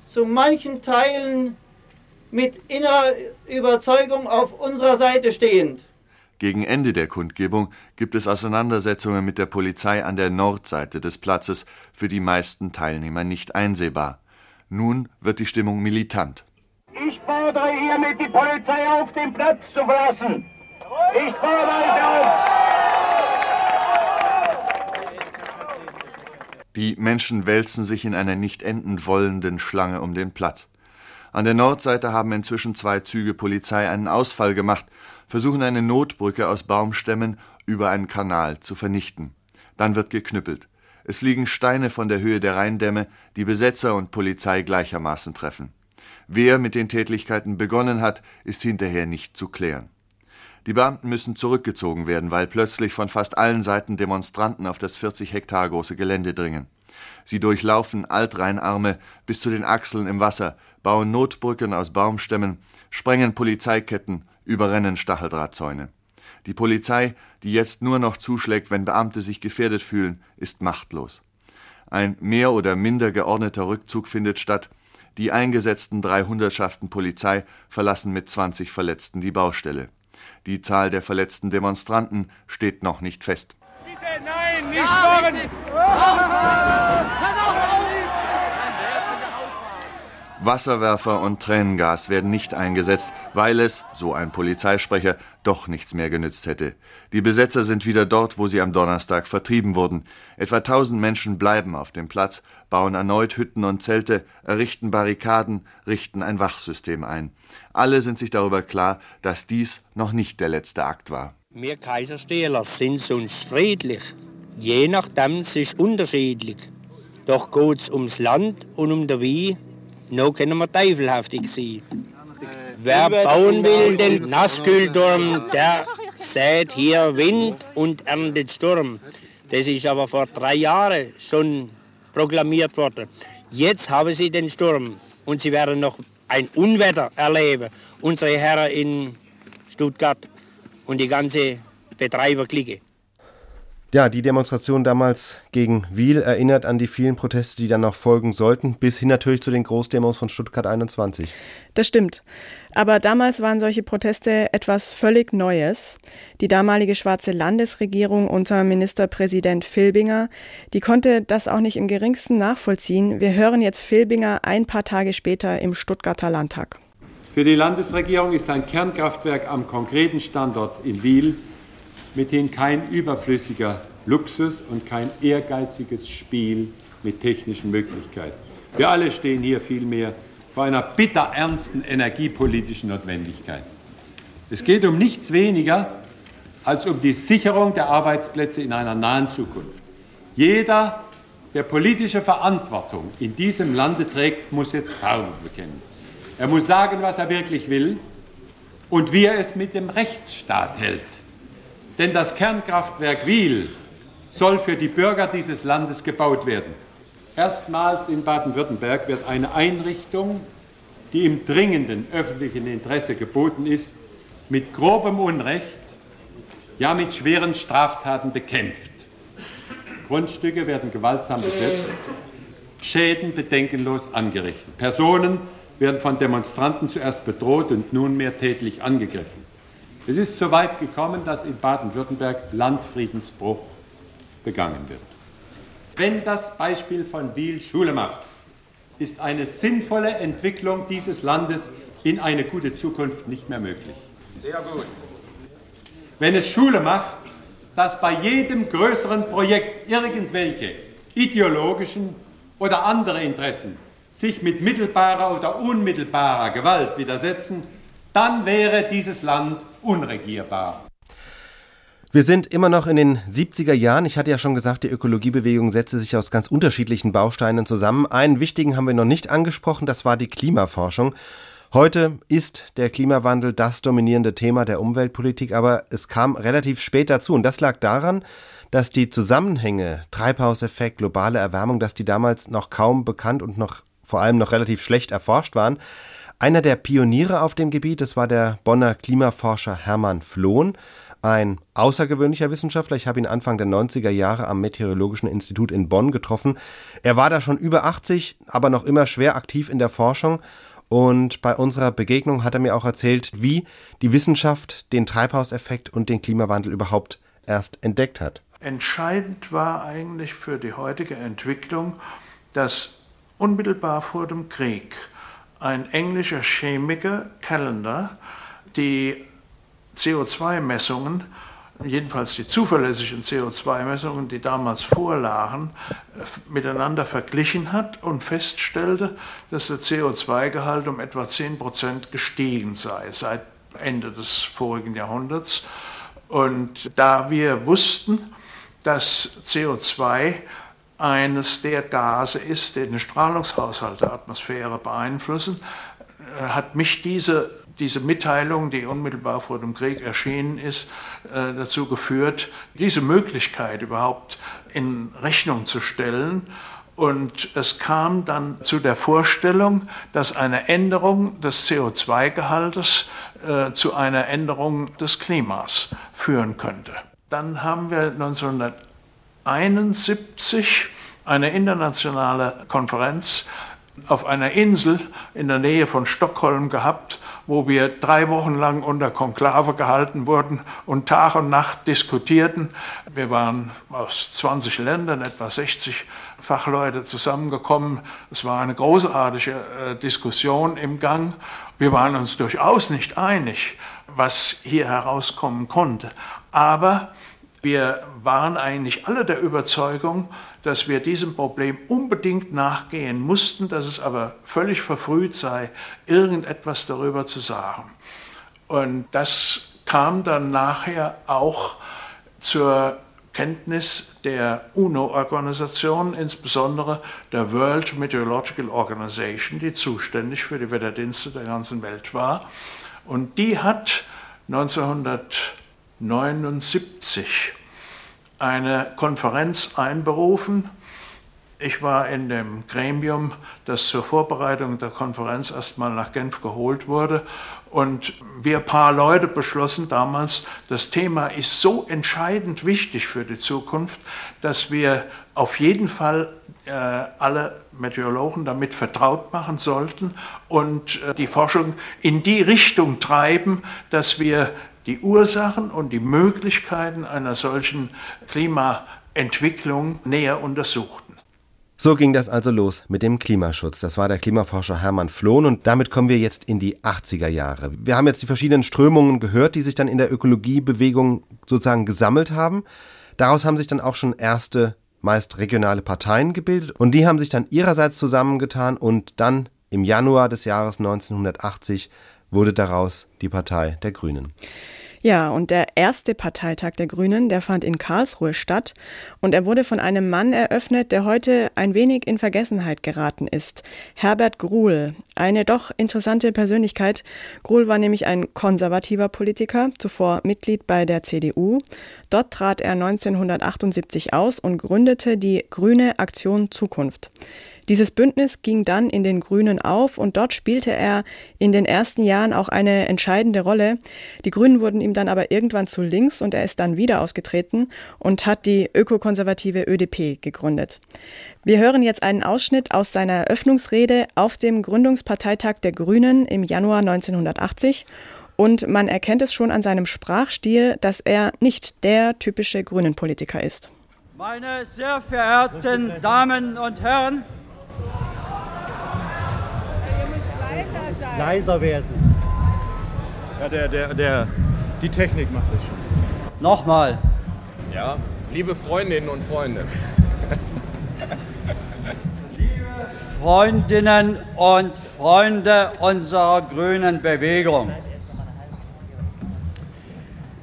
zu manchen Teilen mit innerer Überzeugung auf unserer Seite stehend. Gegen Ende der Kundgebung gibt es Auseinandersetzungen mit der Polizei an der Nordseite des Platzes, für die meisten Teilnehmer nicht einsehbar. Nun wird die Stimmung militant. Ich fordere hiermit die Polizei auf, den Platz zu verlassen. Ich fordere euch auf. Die Menschen wälzen sich in einer nicht enden wollenden Schlange um den Platz. An der Nordseite haben inzwischen zwei Züge Polizei einen Ausfall gemacht, versuchen eine Notbrücke aus Baumstämmen über einen Kanal zu vernichten. Dann wird geknüppelt. Es liegen Steine von der Höhe der Rheindämme, die Besetzer und Polizei gleichermaßen treffen. Wer mit den Tätlichkeiten begonnen hat, ist hinterher nicht zu klären. Die Beamten müssen zurückgezogen werden, weil plötzlich von fast allen Seiten Demonstranten auf das 40 Hektar große Gelände dringen. Sie durchlaufen Altrheinarme bis zu den Achseln im Wasser, bauen Notbrücken aus Baumstämmen, sprengen Polizeiketten, überrennen Stacheldrahtzäune. Die Polizei, die jetzt nur noch zuschlägt, wenn Beamte sich gefährdet fühlen, ist machtlos. Ein mehr oder minder geordneter Rückzug findet statt. Die eingesetzten drei Hundertschaften Polizei verlassen mit 20 Verletzten die Baustelle. Die Zahl der verletzten Demonstranten steht noch nicht fest. Bitte nein, nicht sporren! Wasserwerfer und Tränengas werden nicht eingesetzt, weil es, so ein Polizeisprecher, doch nichts mehr genützt hätte. Die Besetzer sind wieder dort, wo sie am Donnerstag vertrieben wurden. Etwa tausend Menschen bleiben auf dem Platz, bauen erneut Hütten und Zelte, errichten Barrikaden, richten ein Wachsystem ein. Alle sind sich darüber klar, dass dies noch nicht der letzte Akt war. Wir Kaiserstähler sind sonst friedlich. Je nachdem, es ist unterschiedlich. Doch geht es ums Land und um den Wein, noch können wir teufelhaftig sein. Wer bauen will, den Nasskühlturm, der sät hier Wind und erntet Sturm. Das ist aber vor drei Jahren schon proklamiert worden. Jetzt haben sie den Sturm und sie werden noch ein Unwetter erleben. Unsere Herren in Stuttgart und die ganze Betreiberklicke. Ja, die Demonstration damals gegen Wiel erinnert an die vielen Proteste, die dann noch folgen sollten, bis hin natürlich zu den Großdemos von Stuttgart 21. Das stimmt. Aber damals waren solche Proteste etwas völlig Neues. Die damalige schwarze Landesregierung unter Ministerpräsident Filbinger, die konnte das auch nicht im geringsten nachvollziehen. Wir hören jetzt Filbinger ein paar Tage später im Stuttgarter Landtag. Für die Landesregierung ist ein Kernkraftwerk am konkreten Standort in Wiel mithin kein überflüssiger Luxus und kein ehrgeiziges Spiel mit technischen Möglichkeiten. Wir alle stehen hier vielmehr vor einer bitterernsten energiepolitischen Notwendigkeit. Es geht um nichts weniger als um die Sicherung der Arbeitsplätze in einer nahen Zukunft. Jeder, der politische Verantwortung in diesem Lande trägt, muss jetzt Farbe bekennen. Er muss sagen, was er wirklich will und wie er es mit dem Rechtsstaat hält. Denn das Kernkraftwerk Wiel soll für die Bürger dieses Landes gebaut werden. Erstmals in Baden-Württemberg wird eine Einrichtung, die im dringenden öffentlichen Interesse geboten ist, mit grobem Unrecht, ja mit schweren Straftaten bekämpft. Grundstücke werden gewaltsam besetzt, Schäden bedenkenlos angerichtet. Personen werden von Demonstranten zuerst bedroht und nunmehr tätlich angegriffen. Es ist so weit gekommen, dass in Baden-Württemberg Landfriedensbruch begangen wird. Wenn das Beispiel von Wiel Schule macht, ist eine sinnvolle Entwicklung dieses Landes in eine gute Zukunft nicht mehr möglich. Sehr gut. Wenn es Schule macht, dass bei jedem größeren Projekt irgendwelche ideologischen oder andere Interessen sich mit mittelbarer oder unmittelbarer Gewalt widersetzen, dann wäre dieses Land unregierbar. Wir sind immer noch in den 70er Jahren. Ich hatte ja schon gesagt, die Ökologiebewegung setze sich aus ganz unterschiedlichen Bausteinen zusammen. Einen wichtigen haben wir noch nicht angesprochen, das war die Klimaforschung. Heute ist der Klimawandel das dominierende Thema der Umweltpolitik, aber es kam relativ spät dazu. Und das lag daran, dass die Zusammenhänge Treibhauseffekt, globale Erwärmung, dass die damals noch kaum bekannt und noch vor allem noch relativ schlecht erforscht waren. Einer der Pioniere auf dem Gebiet, das war der Bonner Klimaforscher Hermann Flohn, ein außergewöhnlicher Wissenschaftler. Ich habe ihn Anfang der 90er Jahre am Meteorologischen Institut in Bonn getroffen. Er war da schon über 80, aber noch immer schwer aktiv in der Forschung. Und bei unserer Begegnung hat er mir auch erzählt, wie die Wissenschaft den Treibhauseffekt und den Klimawandel überhaupt erst entdeckt hat. Entscheidend war eigentlich für die heutige Entwicklung, dass unmittelbar vor dem Krieg ein englischer Chemiker, Callender, die CO2-Messungen, jedenfalls die zuverlässigen CO2-Messungen, die damals vorlagen, miteinander verglichen hat und feststellte, dass der CO2-Gehalt um etwa 10 Prozent gestiegen sei seit Ende des vorigen Jahrhunderts. Und da wir wussten, dass CO2 eines der Gase ist, die den Strahlungshaushalt der Atmosphäre beeinflussen, äh, hat mich diese, diese Mitteilung, die unmittelbar vor dem Krieg erschienen ist, äh, dazu geführt, diese Möglichkeit überhaupt in Rechnung zu stellen. Und es kam dann zu der Vorstellung, dass eine Änderung des CO2-Gehaltes äh, zu einer Änderung des Klimas führen könnte. Dann haben wir 1900 1971 eine internationale Konferenz auf einer Insel in der Nähe von Stockholm gehabt, wo wir drei Wochen lang unter Konklave gehalten wurden und Tag und Nacht diskutierten. Wir waren aus 20 Ländern, etwa 60 Fachleute zusammengekommen. Es war eine großartige äh, Diskussion im Gang. Wir waren uns durchaus nicht einig, was hier herauskommen konnte. Aber wir waren eigentlich alle der Überzeugung, dass wir diesem Problem unbedingt nachgehen mussten, dass es aber völlig verfrüht sei, irgendetwas darüber zu sagen. Und das kam dann nachher auch zur Kenntnis der UNO-Organisation, insbesondere der World Meteorological Organization, die zuständig für die Wetterdienste der ganzen Welt war. Und die hat 1979 eine Konferenz einberufen. Ich war in dem Gremium, das zur Vorbereitung der Konferenz erstmal nach Genf geholt wurde. Und wir paar Leute beschlossen damals, das Thema ist so entscheidend wichtig für die Zukunft, dass wir auf jeden Fall äh, alle Meteorologen damit vertraut machen sollten und äh, die Forschung in die Richtung treiben, dass wir die Ursachen und die Möglichkeiten einer solchen Klimaentwicklung näher untersuchten. So ging das also los mit dem Klimaschutz. Das war der Klimaforscher Hermann Flohn und damit kommen wir jetzt in die 80er Jahre. Wir haben jetzt die verschiedenen Strömungen gehört, die sich dann in der Ökologiebewegung sozusagen gesammelt haben. Daraus haben sich dann auch schon erste, meist regionale Parteien gebildet und die haben sich dann ihrerseits zusammengetan und dann im Januar des Jahres 1980 wurde daraus die Partei der Grünen. Ja, und der erste Parteitag der Grünen, der fand in Karlsruhe statt und er wurde von einem Mann eröffnet, der heute ein wenig in Vergessenheit geraten ist. Herbert Gruhl, eine doch interessante Persönlichkeit. Gruhl war nämlich ein konservativer Politiker, zuvor Mitglied bei der CDU. Dort trat er 1978 aus und gründete die Grüne Aktion Zukunft. Dieses Bündnis ging dann in den Grünen auf und dort spielte er in den ersten Jahren auch eine entscheidende Rolle. Die Grünen wurden ihm dann aber irgendwann zu links und er ist dann wieder ausgetreten und hat die ökokonservative ÖDP gegründet. Wir hören jetzt einen Ausschnitt aus seiner Eröffnungsrede auf dem Gründungsparteitag der Grünen im Januar 1980 und man erkennt es schon an seinem Sprachstil, dass er nicht der typische Grünen-Politiker ist. Meine sehr verehrten Damen und Herren, leiser sein. Leiser werden. Ja, der, der, der, die Technik macht das schon. Nochmal. Ja, liebe Freundinnen und Freunde. liebe Freundinnen und Freunde unserer grünen Bewegung.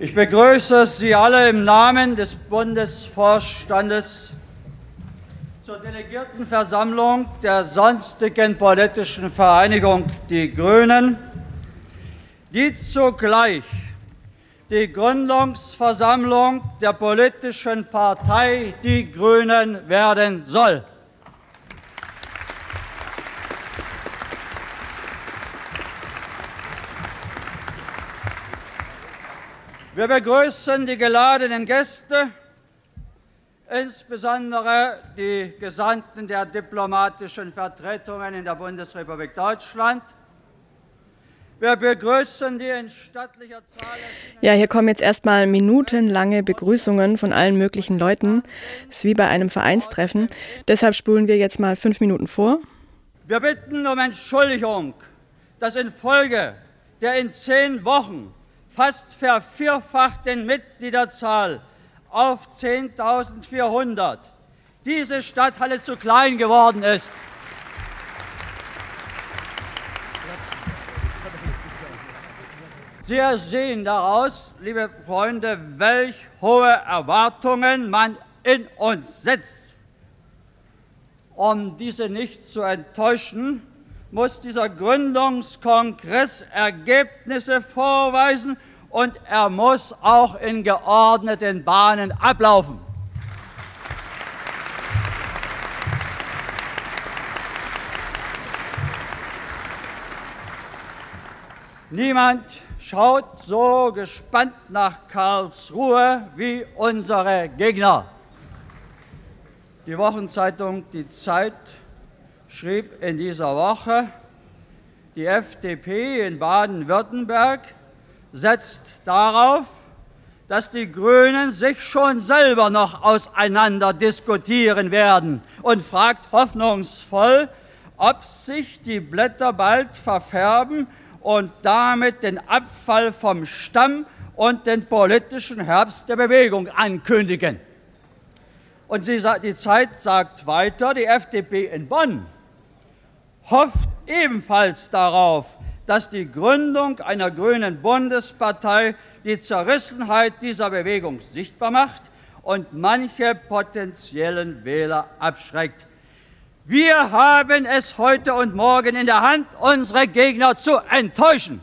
Ich begrüße Sie alle im Namen des Bundesvorstandes zur Delegiertenversammlung der sonstigen politischen Vereinigung Die Grünen, die zugleich die Gründungsversammlung der politischen Partei Die Grünen werden soll. Wir begrüßen die geladenen Gäste insbesondere die Gesandten der diplomatischen Vertretungen in der Bundesrepublik Deutschland. Wir begrüßen die in stattlicher Zahl. Ja, hier kommen jetzt erstmal minutenlange Begrüßungen von allen möglichen Leuten. Das ist wie bei einem Vereinstreffen. Deshalb spulen wir jetzt mal fünf Minuten vor. Wir bitten um Entschuldigung, dass infolge der in zehn Wochen fast vervierfachten Mitgliederzahl auf 10.400 diese Stadthalle zu klein geworden ist. Sie sehen daraus, liebe Freunde, welch hohe Erwartungen man in uns setzt. Um diese nicht zu enttäuschen, muss dieser Gründungskongress Ergebnisse vorweisen und er muss auch in geordneten Bahnen ablaufen. Niemand schaut so gespannt nach Karlsruhe wie unsere Gegner. Die Wochenzeitung Die Zeit schrieb in dieser Woche, die FDP in Baden-Württemberg setzt darauf, dass die Grünen sich schon selber noch auseinander diskutieren werden und fragt hoffnungsvoll, ob sich die Blätter bald verfärben und damit den Abfall vom Stamm und den politischen Herbst der Bewegung ankündigen. Und sie, die Zeit sagt weiter, die FDP in Bonn hofft ebenfalls darauf, dass die Gründung einer grünen Bundespartei die Zerrissenheit dieser Bewegung sichtbar macht und manche potenziellen Wähler abschreckt. Wir haben es heute und morgen in der Hand, unsere Gegner zu enttäuschen.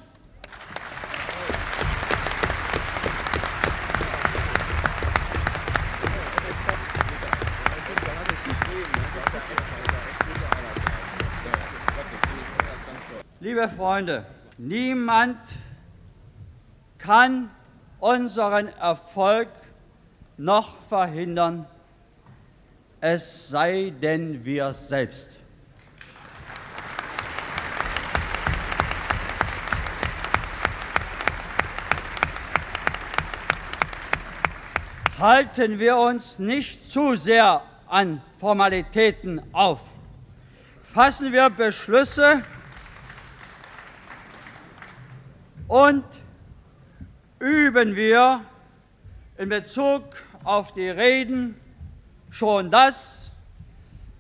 Liebe Freunde, niemand kann unseren Erfolg noch verhindern, es sei denn wir selbst. Halten wir uns nicht zu sehr an Formalitäten auf. Fassen wir Beschlüsse und üben wir in Bezug auf die Reden schon das,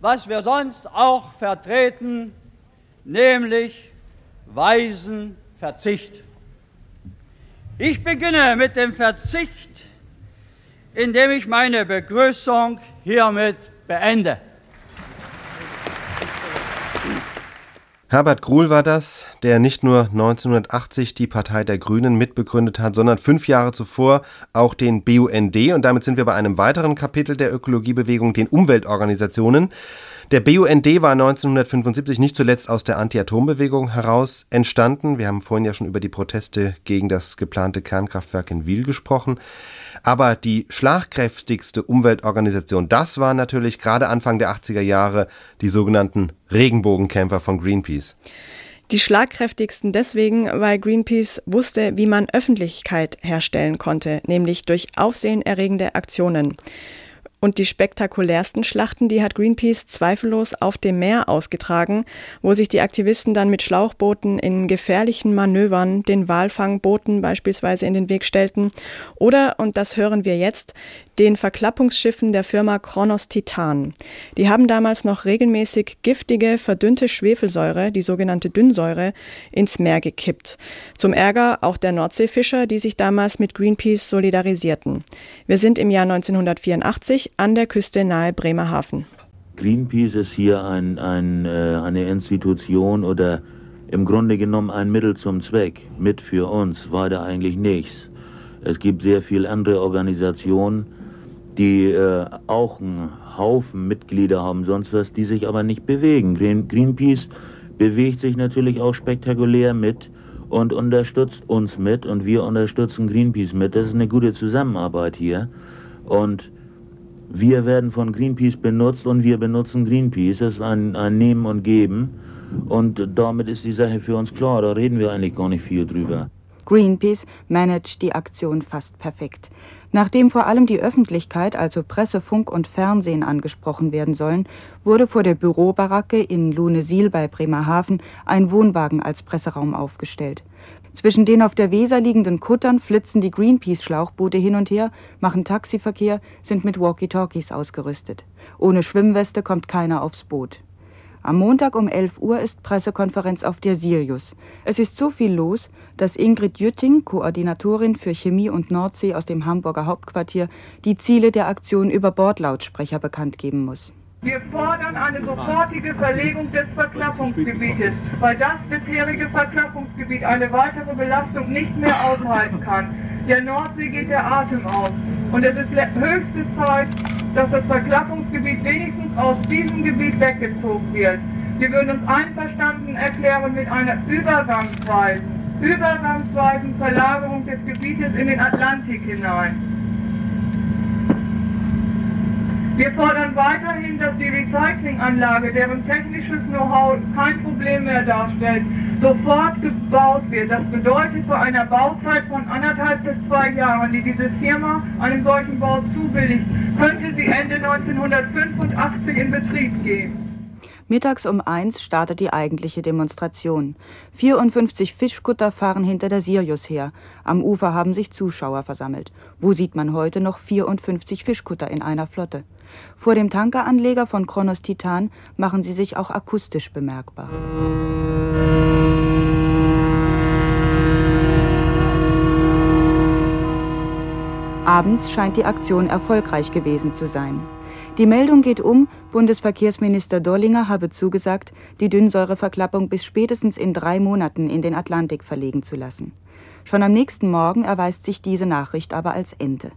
was wir sonst auch vertreten, nämlich weisen Verzicht. Ich beginne mit dem Verzicht, indem ich meine Begrüßung hiermit beende. Herbert Gruhl war das, der nicht nur 1980 die Partei der Grünen mitbegründet hat, sondern fünf Jahre zuvor auch den BUND. Und damit sind wir bei einem weiteren Kapitel der Ökologiebewegung, den Umweltorganisationen. Der BUND war 1975 nicht zuletzt aus der Anti-Atom-Bewegung heraus entstanden. Wir haben vorhin ja schon über die Proteste gegen das geplante Kernkraftwerk in Wiel gesprochen. Aber die schlagkräftigste Umweltorganisation, das war natürlich gerade Anfang der 80er Jahre die sogenannten Regenbogenkämpfer von Greenpeace. Die schlagkräftigsten deswegen, weil Greenpeace wusste, wie man Öffentlichkeit herstellen konnte, nämlich durch aufsehenerregende Aktionen. Und die spektakulärsten Schlachten, die hat Greenpeace zweifellos auf dem Meer ausgetragen, wo sich die Aktivisten dann mit Schlauchbooten in gefährlichen Manövern den Walfangbooten beispielsweise in den Weg stellten. Oder, und das hören wir jetzt, den Verklappungsschiffen der Firma Kronos Titan. Die haben damals noch regelmäßig giftige, verdünnte Schwefelsäure, die sogenannte Dünnsäure, ins Meer gekippt. Zum Ärger auch der Nordseefischer, die sich damals mit Greenpeace solidarisierten. Wir sind im Jahr 1984 an der Küste nahe Bremerhaven. Greenpeace ist hier ein, ein, äh, eine Institution oder im Grunde genommen ein Mittel zum Zweck. Mit für uns, weiter eigentlich nichts. Es gibt sehr viele andere Organisationen, die äh, auch einen Haufen Mitglieder haben, sonst was, die sich aber nicht bewegen. Green, Greenpeace bewegt sich natürlich auch spektakulär mit und unterstützt uns mit und wir unterstützen Greenpeace mit. Das ist eine gute Zusammenarbeit hier und wir werden von Greenpeace benutzt und wir benutzen Greenpeace. Das ist ein, ein Nehmen und Geben und damit ist die Sache für uns klar. Da reden wir eigentlich gar nicht viel drüber. Greenpeace managt die Aktion fast perfekt. Nachdem vor allem die Öffentlichkeit, also Presse, Funk und Fernsehen angesprochen werden sollen, wurde vor der Bürobaracke in Lunesil bei Bremerhaven ein Wohnwagen als Presseraum aufgestellt. Zwischen den auf der Weser liegenden Kuttern flitzen die Greenpeace-Schlauchboote hin und her, machen Taxiverkehr, sind mit Walkie-Talkies ausgerüstet. Ohne Schwimmweste kommt keiner aufs Boot. Am Montag um 11 Uhr ist Pressekonferenz auf der Sirius. Es ist so viel los, dass Ingrid Jütting, Koordinatorin für Chemie und Nordsee aus dem Hamburger Hauptquartier, die Ziele der Aktion über Bordlautsprecher bekannt geben muss. Wir fordern eine sofortige Verlegung des Verklappungsgebietes, weil das bisherige Verklappungsgebiet eine weitere Belastung nicht mehr aushalten kann. Der Nordsee geht der Atem aus. Und es ist höchste Zeit, dass das Verklappungsgebiet wenigstens aus diesem Gebiet weggezogen wird. Wir würden uns einverstanden erklären mit einer übergangsweisen, übergangsweisen Verlagerung des Gebietes in den Atlantik hinein. Wir fordern weiterhin, dass die Recyclinganlage, deren technisches Know-how kein Problem mehr darstellt, sofort gebaut wird. Das bedeutet bei einer Bauzeit von anderthalb bis zwei Jahren, die diese Firma einen solchen Bau zubilligt, könnte sie Ende 1985 in Betrieb gehen. Mittags um eins startet die eigentliche Demonstration. 54 Fischkutter fahren hinter der Sirius her. Am Ufer haben sich Zuschauer versammelt. Wo sieht man heute noch 54 Fischkutter in einer Flotte? Vor dem Tankeranleger von Kronos Titan machen sie sich auch akustisch bemerkbar. Abends scheint die Aktion erfolgreich gewesen zu sein. Die Meldung geht um, Bundesverkehrsminister Dollinger habe zugesagt, die Dünnsäureverklappung bis spätestens in drei Monaten in den Atlantik verlegen zu lassen. Schon am nächsten Morgen erweist sich diese Nachricht aber als Ente.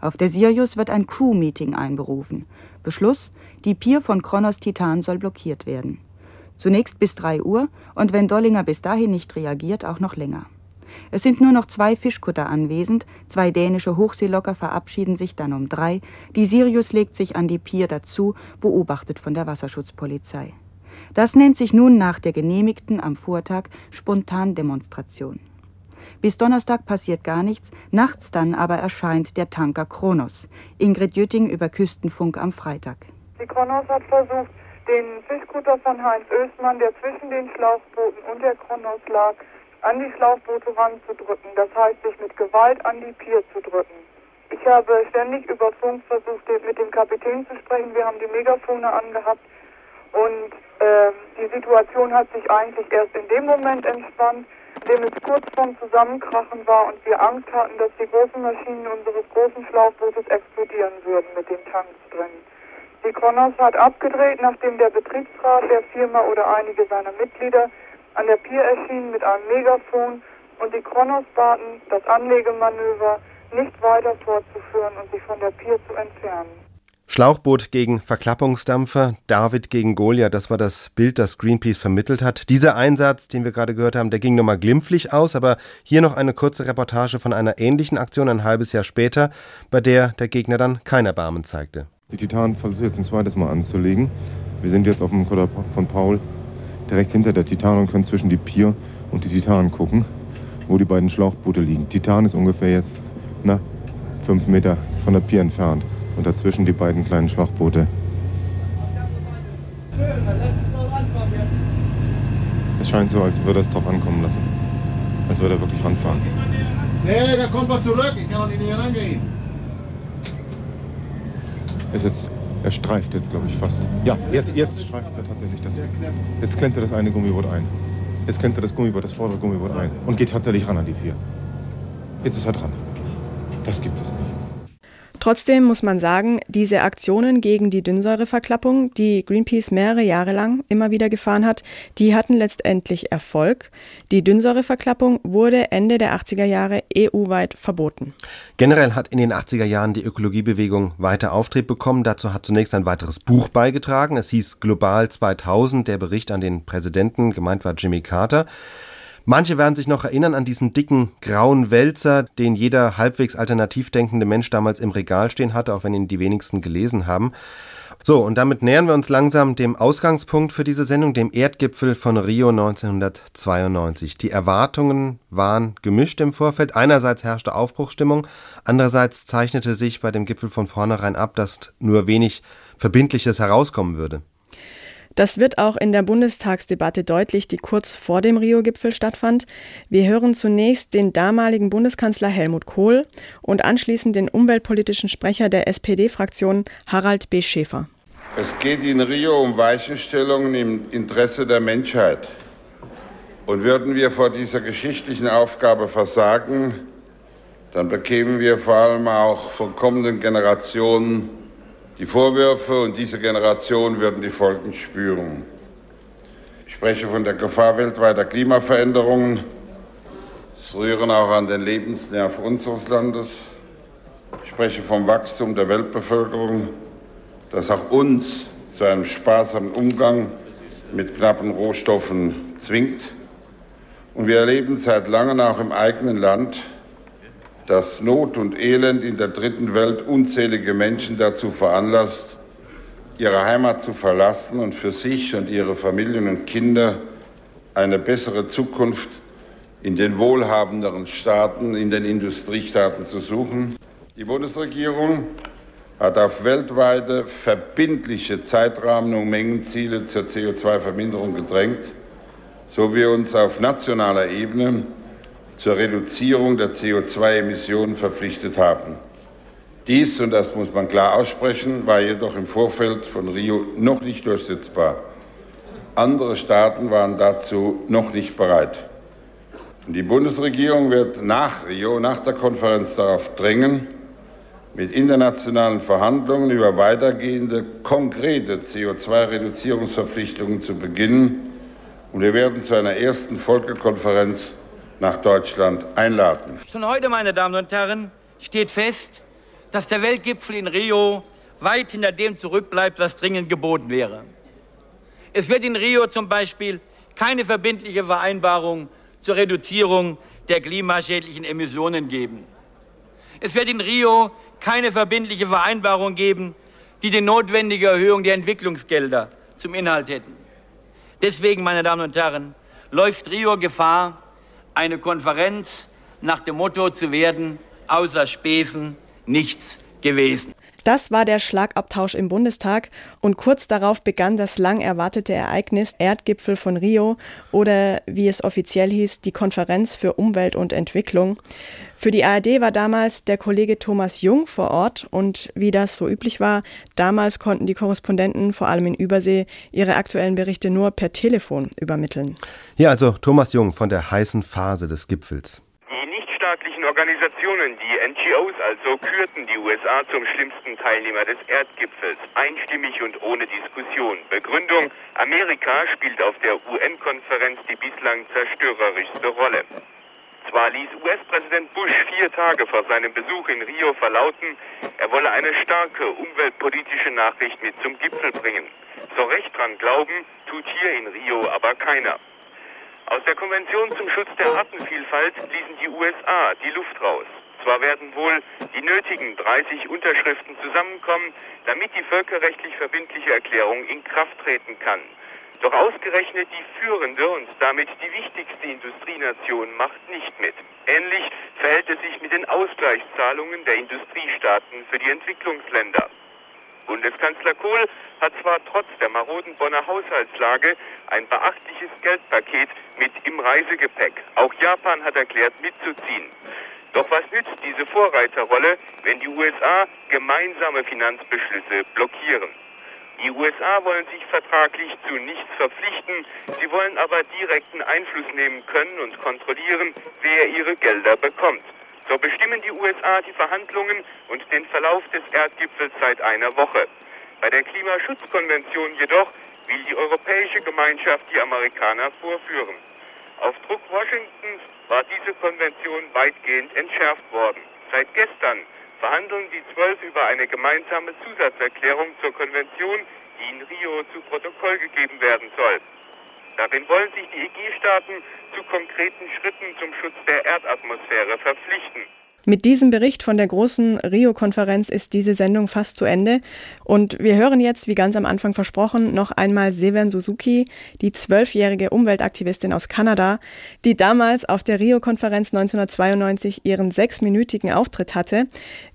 Auf der Sirius wird ein Crew-Meeting einberufen. Beschluss, die Pier von Kronos Titan soll blockiert werden. Zunächst bis drei Uhr und wenn Dollinger bis dahin nicht reagiert, auch noch länger. Es sind nur noch zwei Fischkutter anwesend, zwei dänische Hochseelocker verabschieden sich dann um drei, die Sirius legt sich an die Pier dazu, beobachtet von der Wasserschutzpolizei. Das nennt sich nun nach der genehmigten am Vortag Spontandemonstration. Bis Donnerstag passiert gar nichts, nachts dann aber erscheint der Tanker Kronos. Ingrid Jütting über Küstenfunk am Freitag. Die Kronos hat versucht, den Fischkutter von Heinz Östmann, der zwischen den Schlauchbooten und der Kronos lag, an die Schlauchboote ranzudrücken, das heißt sich mit Gewalt an die Pier zu drücken. Ich habe ständig über Funk versucht, mit dem Kapitän zu sprechen. Wir haben die Megafone angehabt und äh, die Situation hat sich eigentlich erst in dem Moment entspannt, dem es kurz vorm Zusammenkrachen war und wir Angst hatten, dass die großen Maschinen unseres großen Schlauchbootes explodieren würden mit den Tanks drin. Die Kronos hat abgedreht, nachdem der Betriebsrat der Firma oder einige seiner Mitglieder an der Pier erschienen mit einem Megafon und die Kronos baten, das Anlegemanöver nicht weiter fortzuführen und sich von der Pier zu entfernen. Schlauchboot gegen Verklappungsdampfer, David gegen Goliath, das war das Bild, das Greenpeace vermittelt hat. Dieser Einsatz, den wir gerade gehört haben, der ging nochmal glimpflich aus, aber hier noch eine kurze Reportage von einer ähnlichen Aktion ein halbes Jahr später, bei der der Gegner dann kein Erbarmen zeigte. Die Titan versucht jetzt ein zweites Mal anzulegen. Wir sind jetzt auf dem Kutter von Paul direkt hinter der Titan und können zwischen die Pier und die Titan gucken, wo die beiden Schlauchboote liegen. Titan ist ungefähr jetzt na, fünf Meter von der Pier entfernt und dazwischen die beiden kleinen Schlauchboote. Es scheint so, als würde es drauf ankommen lassen. Als würde er wirklich ranfahren. Nee, der kommt doch zurück. Ich kann doch nicht rangehen. Ist jetzt er streift jetzt, glaube ich, fast. Ja, jetzt, jetzt streift er tatsächlich das. Jetzt klemmt er das eine Gummiboot ein. Jetzt klemmt er das Gummiboot, das vordere Gummiboot ein und geht tatsächlich ran an die vier. Jetzt ist er dran. Das gibt es nicht. Trotzdem muss man sagen, diese Aktionen gegen die Dünnsäureverklappung, die Greenpeace mehrere Jahre lang immer wieder gefahren hat, die hatten letztendlich Erfolg. Die Dünnsäureverklappung wurde Ende der 80er Jahre EU-weit verboten. Generell hat in den 80er Jahren die Ökologiebewegung weiter Auftrieb bekommen. Dazu hat zunächst ein weiteres Buch beigetragen. Es hieß Global 2000, der Bericht an den Präsidenten, gemeint war Jimmy Carter. Manche werden sich noch erinnern an diesen dicken grauen Wälzer, den jeder halbwegs alternativ denkende Mensch damals im Regal stehen hatte, auch wenn ihn die wenigsten gelesen haben. So, und damit nähern wir uns langsam dem Ausgangspunkt für diese Sendung, dem Erdgipfel von Rio 1992. Die Erwartungen waren gemischt im Vorfeld. Einerseits herrschte Aufbruchstimmung, andererseits zeichnete sich bei dem Gipfel von vornherein ab, dass nur wenig Verbindliches herauskommen würde. Das wird auch in der Bundestagsdebatte deutlich, die kurz vor dem Rio-Gipfel stattfand. Wir hören zunächst den damaligen Bundeskanzler Helmut Kohl und anschließend den umweltpolitischen Sprecher der SPD-Fraktion Harald B. Schäfer. Es geht in Rio um Weichenstellungen im Interesse der Menschheit. Und würden wir vor dieser geschichtlichen Aufgabe versagen, dann bekämen wir vor allem auch von kommenden Generationen die Vorwürfe und diese Generation würden die Folgen spüren. Ich spreche von der Gefahr weltweiter Klimaveränderungen. Es rühren auch an den Lebensnerv unseres Landes. Ich spreche vom Wachstum der Weltbevölkerung, das auch uns zu einem sparsamen Umgang mit knappen Rohstoffen zwingt. Und wir erleben seit langem auch im eigenen Land, dass Not und Elend in der dritten Welt unzählige Menschen dazu veranlasst, ihre Heimat zu verlassen und für sich und ihre Familien und Kinder eine bessere Zukunft in den wohlhabenderen Staaten, in den Industriestaaten zu suchen. Die Bundesregierung hat auf weltweite verbindliche Zeitrahmen und Mengenziele zur CO2-Verminderung gedrängt, so wir uns auf nationaler Ebene zur Reduzierung der CO2-Emissionen verpflichtet haben. Dies, und das muss man klar aussprechen, war jedoch im Vorfeld von Rio noch nicht durchsetzbar. Andere Staaten waren dazu noch nicht bereit. Die Bundesregierung wird nach Rio, nach der Konferenz darauf drängen, mit internationalen Verhandlungen über weitergehende konkrete CO2-Reduzierungsverpflichtungen zu beginnen. Und wir werden zu einer ersten Volkekonferenz nach Deutschland einladen. Schon heute, meine Damen und Herren, steht fest, dass der Weltgipfel in Rio weit hinter dem zurückbleibt, was dringend geboten wäre. Es wird in Rio zum Beispiel keine verbindliche Vereinbarung zur Reduzierung der klimaschädlichen Emissionen geben. Es wird in Rio keine verbindliche Vereinbarung geben, die die notwendige Erhöhung der Entwicklungsgelder zum Inhalt hätten. Deswegen, meine Damen und Herren, läuft Rio Gefahr, eine Konferenz nach dem Motto zu werden, außer Späßen nichts gewesen. Das war der Schlagabtausch im Bundestag und kurz darauf begann das lang erwartete Ereignis Erdgipfel von Rio oder wie es offiziell hieß, die Konferenz für Umwelt und Entwicklung. Für die ARD war damals der Kollege Thomas Jung vor Ort und wie das so üblich war, damals konnten die Korrespondenten vor allem in Übersee ihre aktuellen Berichte nur per Telefon übermitteln. Ja, also Thomas Jung von der heißen Phase des Gipfels nichtstaatlichen Organisationen, die NGOs also, kürten die USA zum schlimmsten Teilnehmer des Erdgipfels, einstimmig und ohne Diskussion. Begründung, Amerika spielt auf der UN-Konferenz die bislang zerstörerischste Rolle. Zwar ließ US-Präsident Bush vier Tage vor seinem Besuch in Rio verlauten, er wolle eine starke umweltpolitische Nachricht mit zum Gipfel bringen. So recht dran glauben, tut hier in Rio aber keiner. Aus der Konvention zum Schutz der Artenvielfalt ließen die USA die Luft raus. Zwar werden wohl die nötigen 30 Unterschriften zusammenkommen, damit die völkerrechtlich verbindliche Erklärung in Kraft treten kann. Doch ausgerechnet die führende und damit die wichtigste Industrienation macht nicht mit. Ähnlich verhält es sich mit den Ausgleichszahlungen der Industriestaaten für die Entwicklungsländer. Bundeskanzler Kohl hat zwar trotz der maroden Bonner Haushaltslage ein beachtliches Geldpaket mit im Reisegepäck. Auch Japan hat erklärt, mitzuziehen. Doch was nützt diese Vorreiterrolle, wenn die USA gemeinsame Finanzbeschlüsse blockieren? Die USA wollen sich vertraglich zu nichts verpflichten, sie wollen aber direkten Einfluss nehmen können und kontrollieren, wer ihre Gelder bekommt. So bestimmen die USA die Verhandlungen und den Verlauf des Erdgipfels seit einer Woche. Bei der Klimaschutzkonvention jedoch will die Europäische Gemeinschaft die Amerikaner vorführen. Auf Druck Washingtons war diese Konvention weitgehend entschärft worden. Seit gestern verhandeln die Zwölf über eine gemeinsame Zusatzerklärung zur Konvention, die in Rio zu Protokoll gegeben werden soll. Darin wollen sich die EG-Staaten zu konkreten Schritten zum Schutz der Erdatmosphäre verpflichten. Mit diesem Bericht von der großen Rio-Konferenz ist diese Sendung fast zu Ende. Und wir hören jetzt, wie ganz am Anfang versprochen, noch einmal Seven Suzuki, die zwölfjährige Umweltaktivistin aus Kanada, die damals auf der Rio-Konferenz 1992 ihren sechsminütigen Auftritt hatte.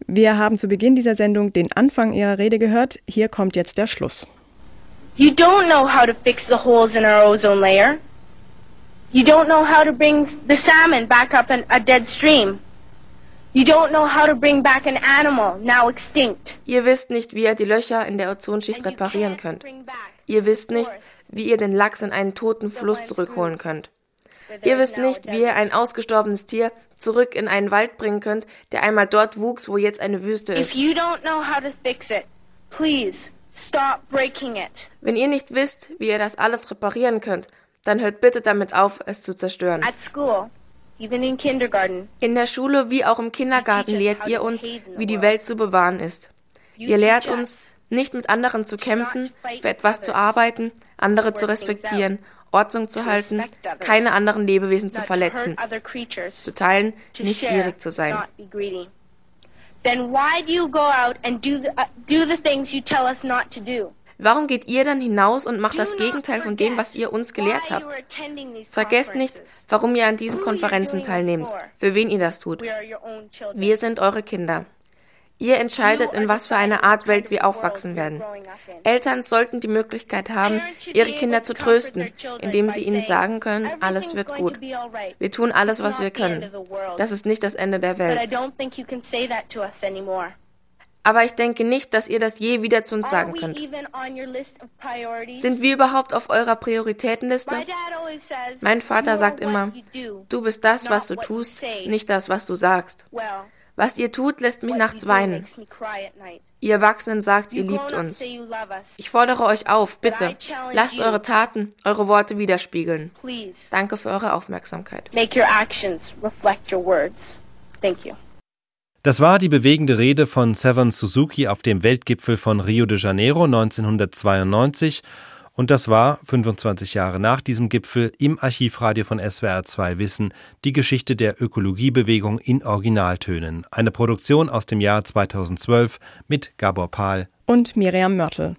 Wir haben zu Beginn dieser Sendung den Anfang ihrer Rede gehört. Hier kommt jetzt der Schluss. You don't know how to fix the holes in our ozone layer. You don't know how to bring the salmon back up in a dead stream. You don't know how to bring back an animal now extinct. Ihr wisst nicht, wie ihr die Löcher in der Ozonschicht reparieren könnt. Ihr wisst nicht, wie ihr den Lachs in einen toten Fluss zurückholen könnt. Ihr wisst nicht, wie ihr ein ausgestorbenes Tier zurück in einen Wald bringen könnt, der einmal dort wuchs, wo jetzt eine Wüste ist. If you don't know how to fix it, please. Wenn ihr nicht wisst, wie ihr das alles reparieren könnt, dann hört bitte damit auf, es zu zerstören. At school, even in kindergarten, In der Schule wie auch im Kindergarten lehrt ihr uns, wie die Welt zu bewahren ist. Ihr lehrt uns, nicht mit anderen zu kämpfen, für etwas zu arbeiten, andere zu respektieren, Ordnung zu halten, keine anderen Lebewesen zu verletzen, zu teilen, nicht gierig zu sein. Then why do you go out and do the, uh, do the things you tell us not to do? Warum geht ihr dann hinaus und macht das Gegenteil von dem, was ihr uns gelehrt habt? Vergesst nicht, warum ihr an diesen Konferenzen teilnehmt, für wen ihr das tut. Wir sind eure Kinder. Ihr entscheidet, in was für eine Art Welt wir aufwachsen werden. Eltern sollten die Möglichkeit haben, ihre Kinder zu trösten, indem sie ihnen sagen können, alles wird gut. Wir tun alles, was wir können. Das ist nicht das Ende der Welt. Aber ich denke nicht, dass ihr das je wieder zu uns sagen könnt. Sind wir überhaupt auf eurer Prioritätenliste? Mein Vater sagt immer, du bist das, was du tust, nicht das, was du sagst. Was ihr tut, lässt mich nachts weinen. Ihr Erwachsenen sagt, ihr liebt uns. Ich fordere euch auf, bitte, lasst eure Taten, eure Worte widerspiegeln. Danke für eure Aufmerksamkeit. Das war die bewegende Rede von Seven Suzuki auf dem Weltgipfel von Rio de Janeiro 1992 und das war, 25 Jahre nach diesem Gipfel, im Archivradio von SWR2 Wissen, die Geschichte der Ökologiebewegung in Originaltönen. Eine Produktion aus dem Jahr 2012 mit Gabor Pahl und Miriam Mörtel.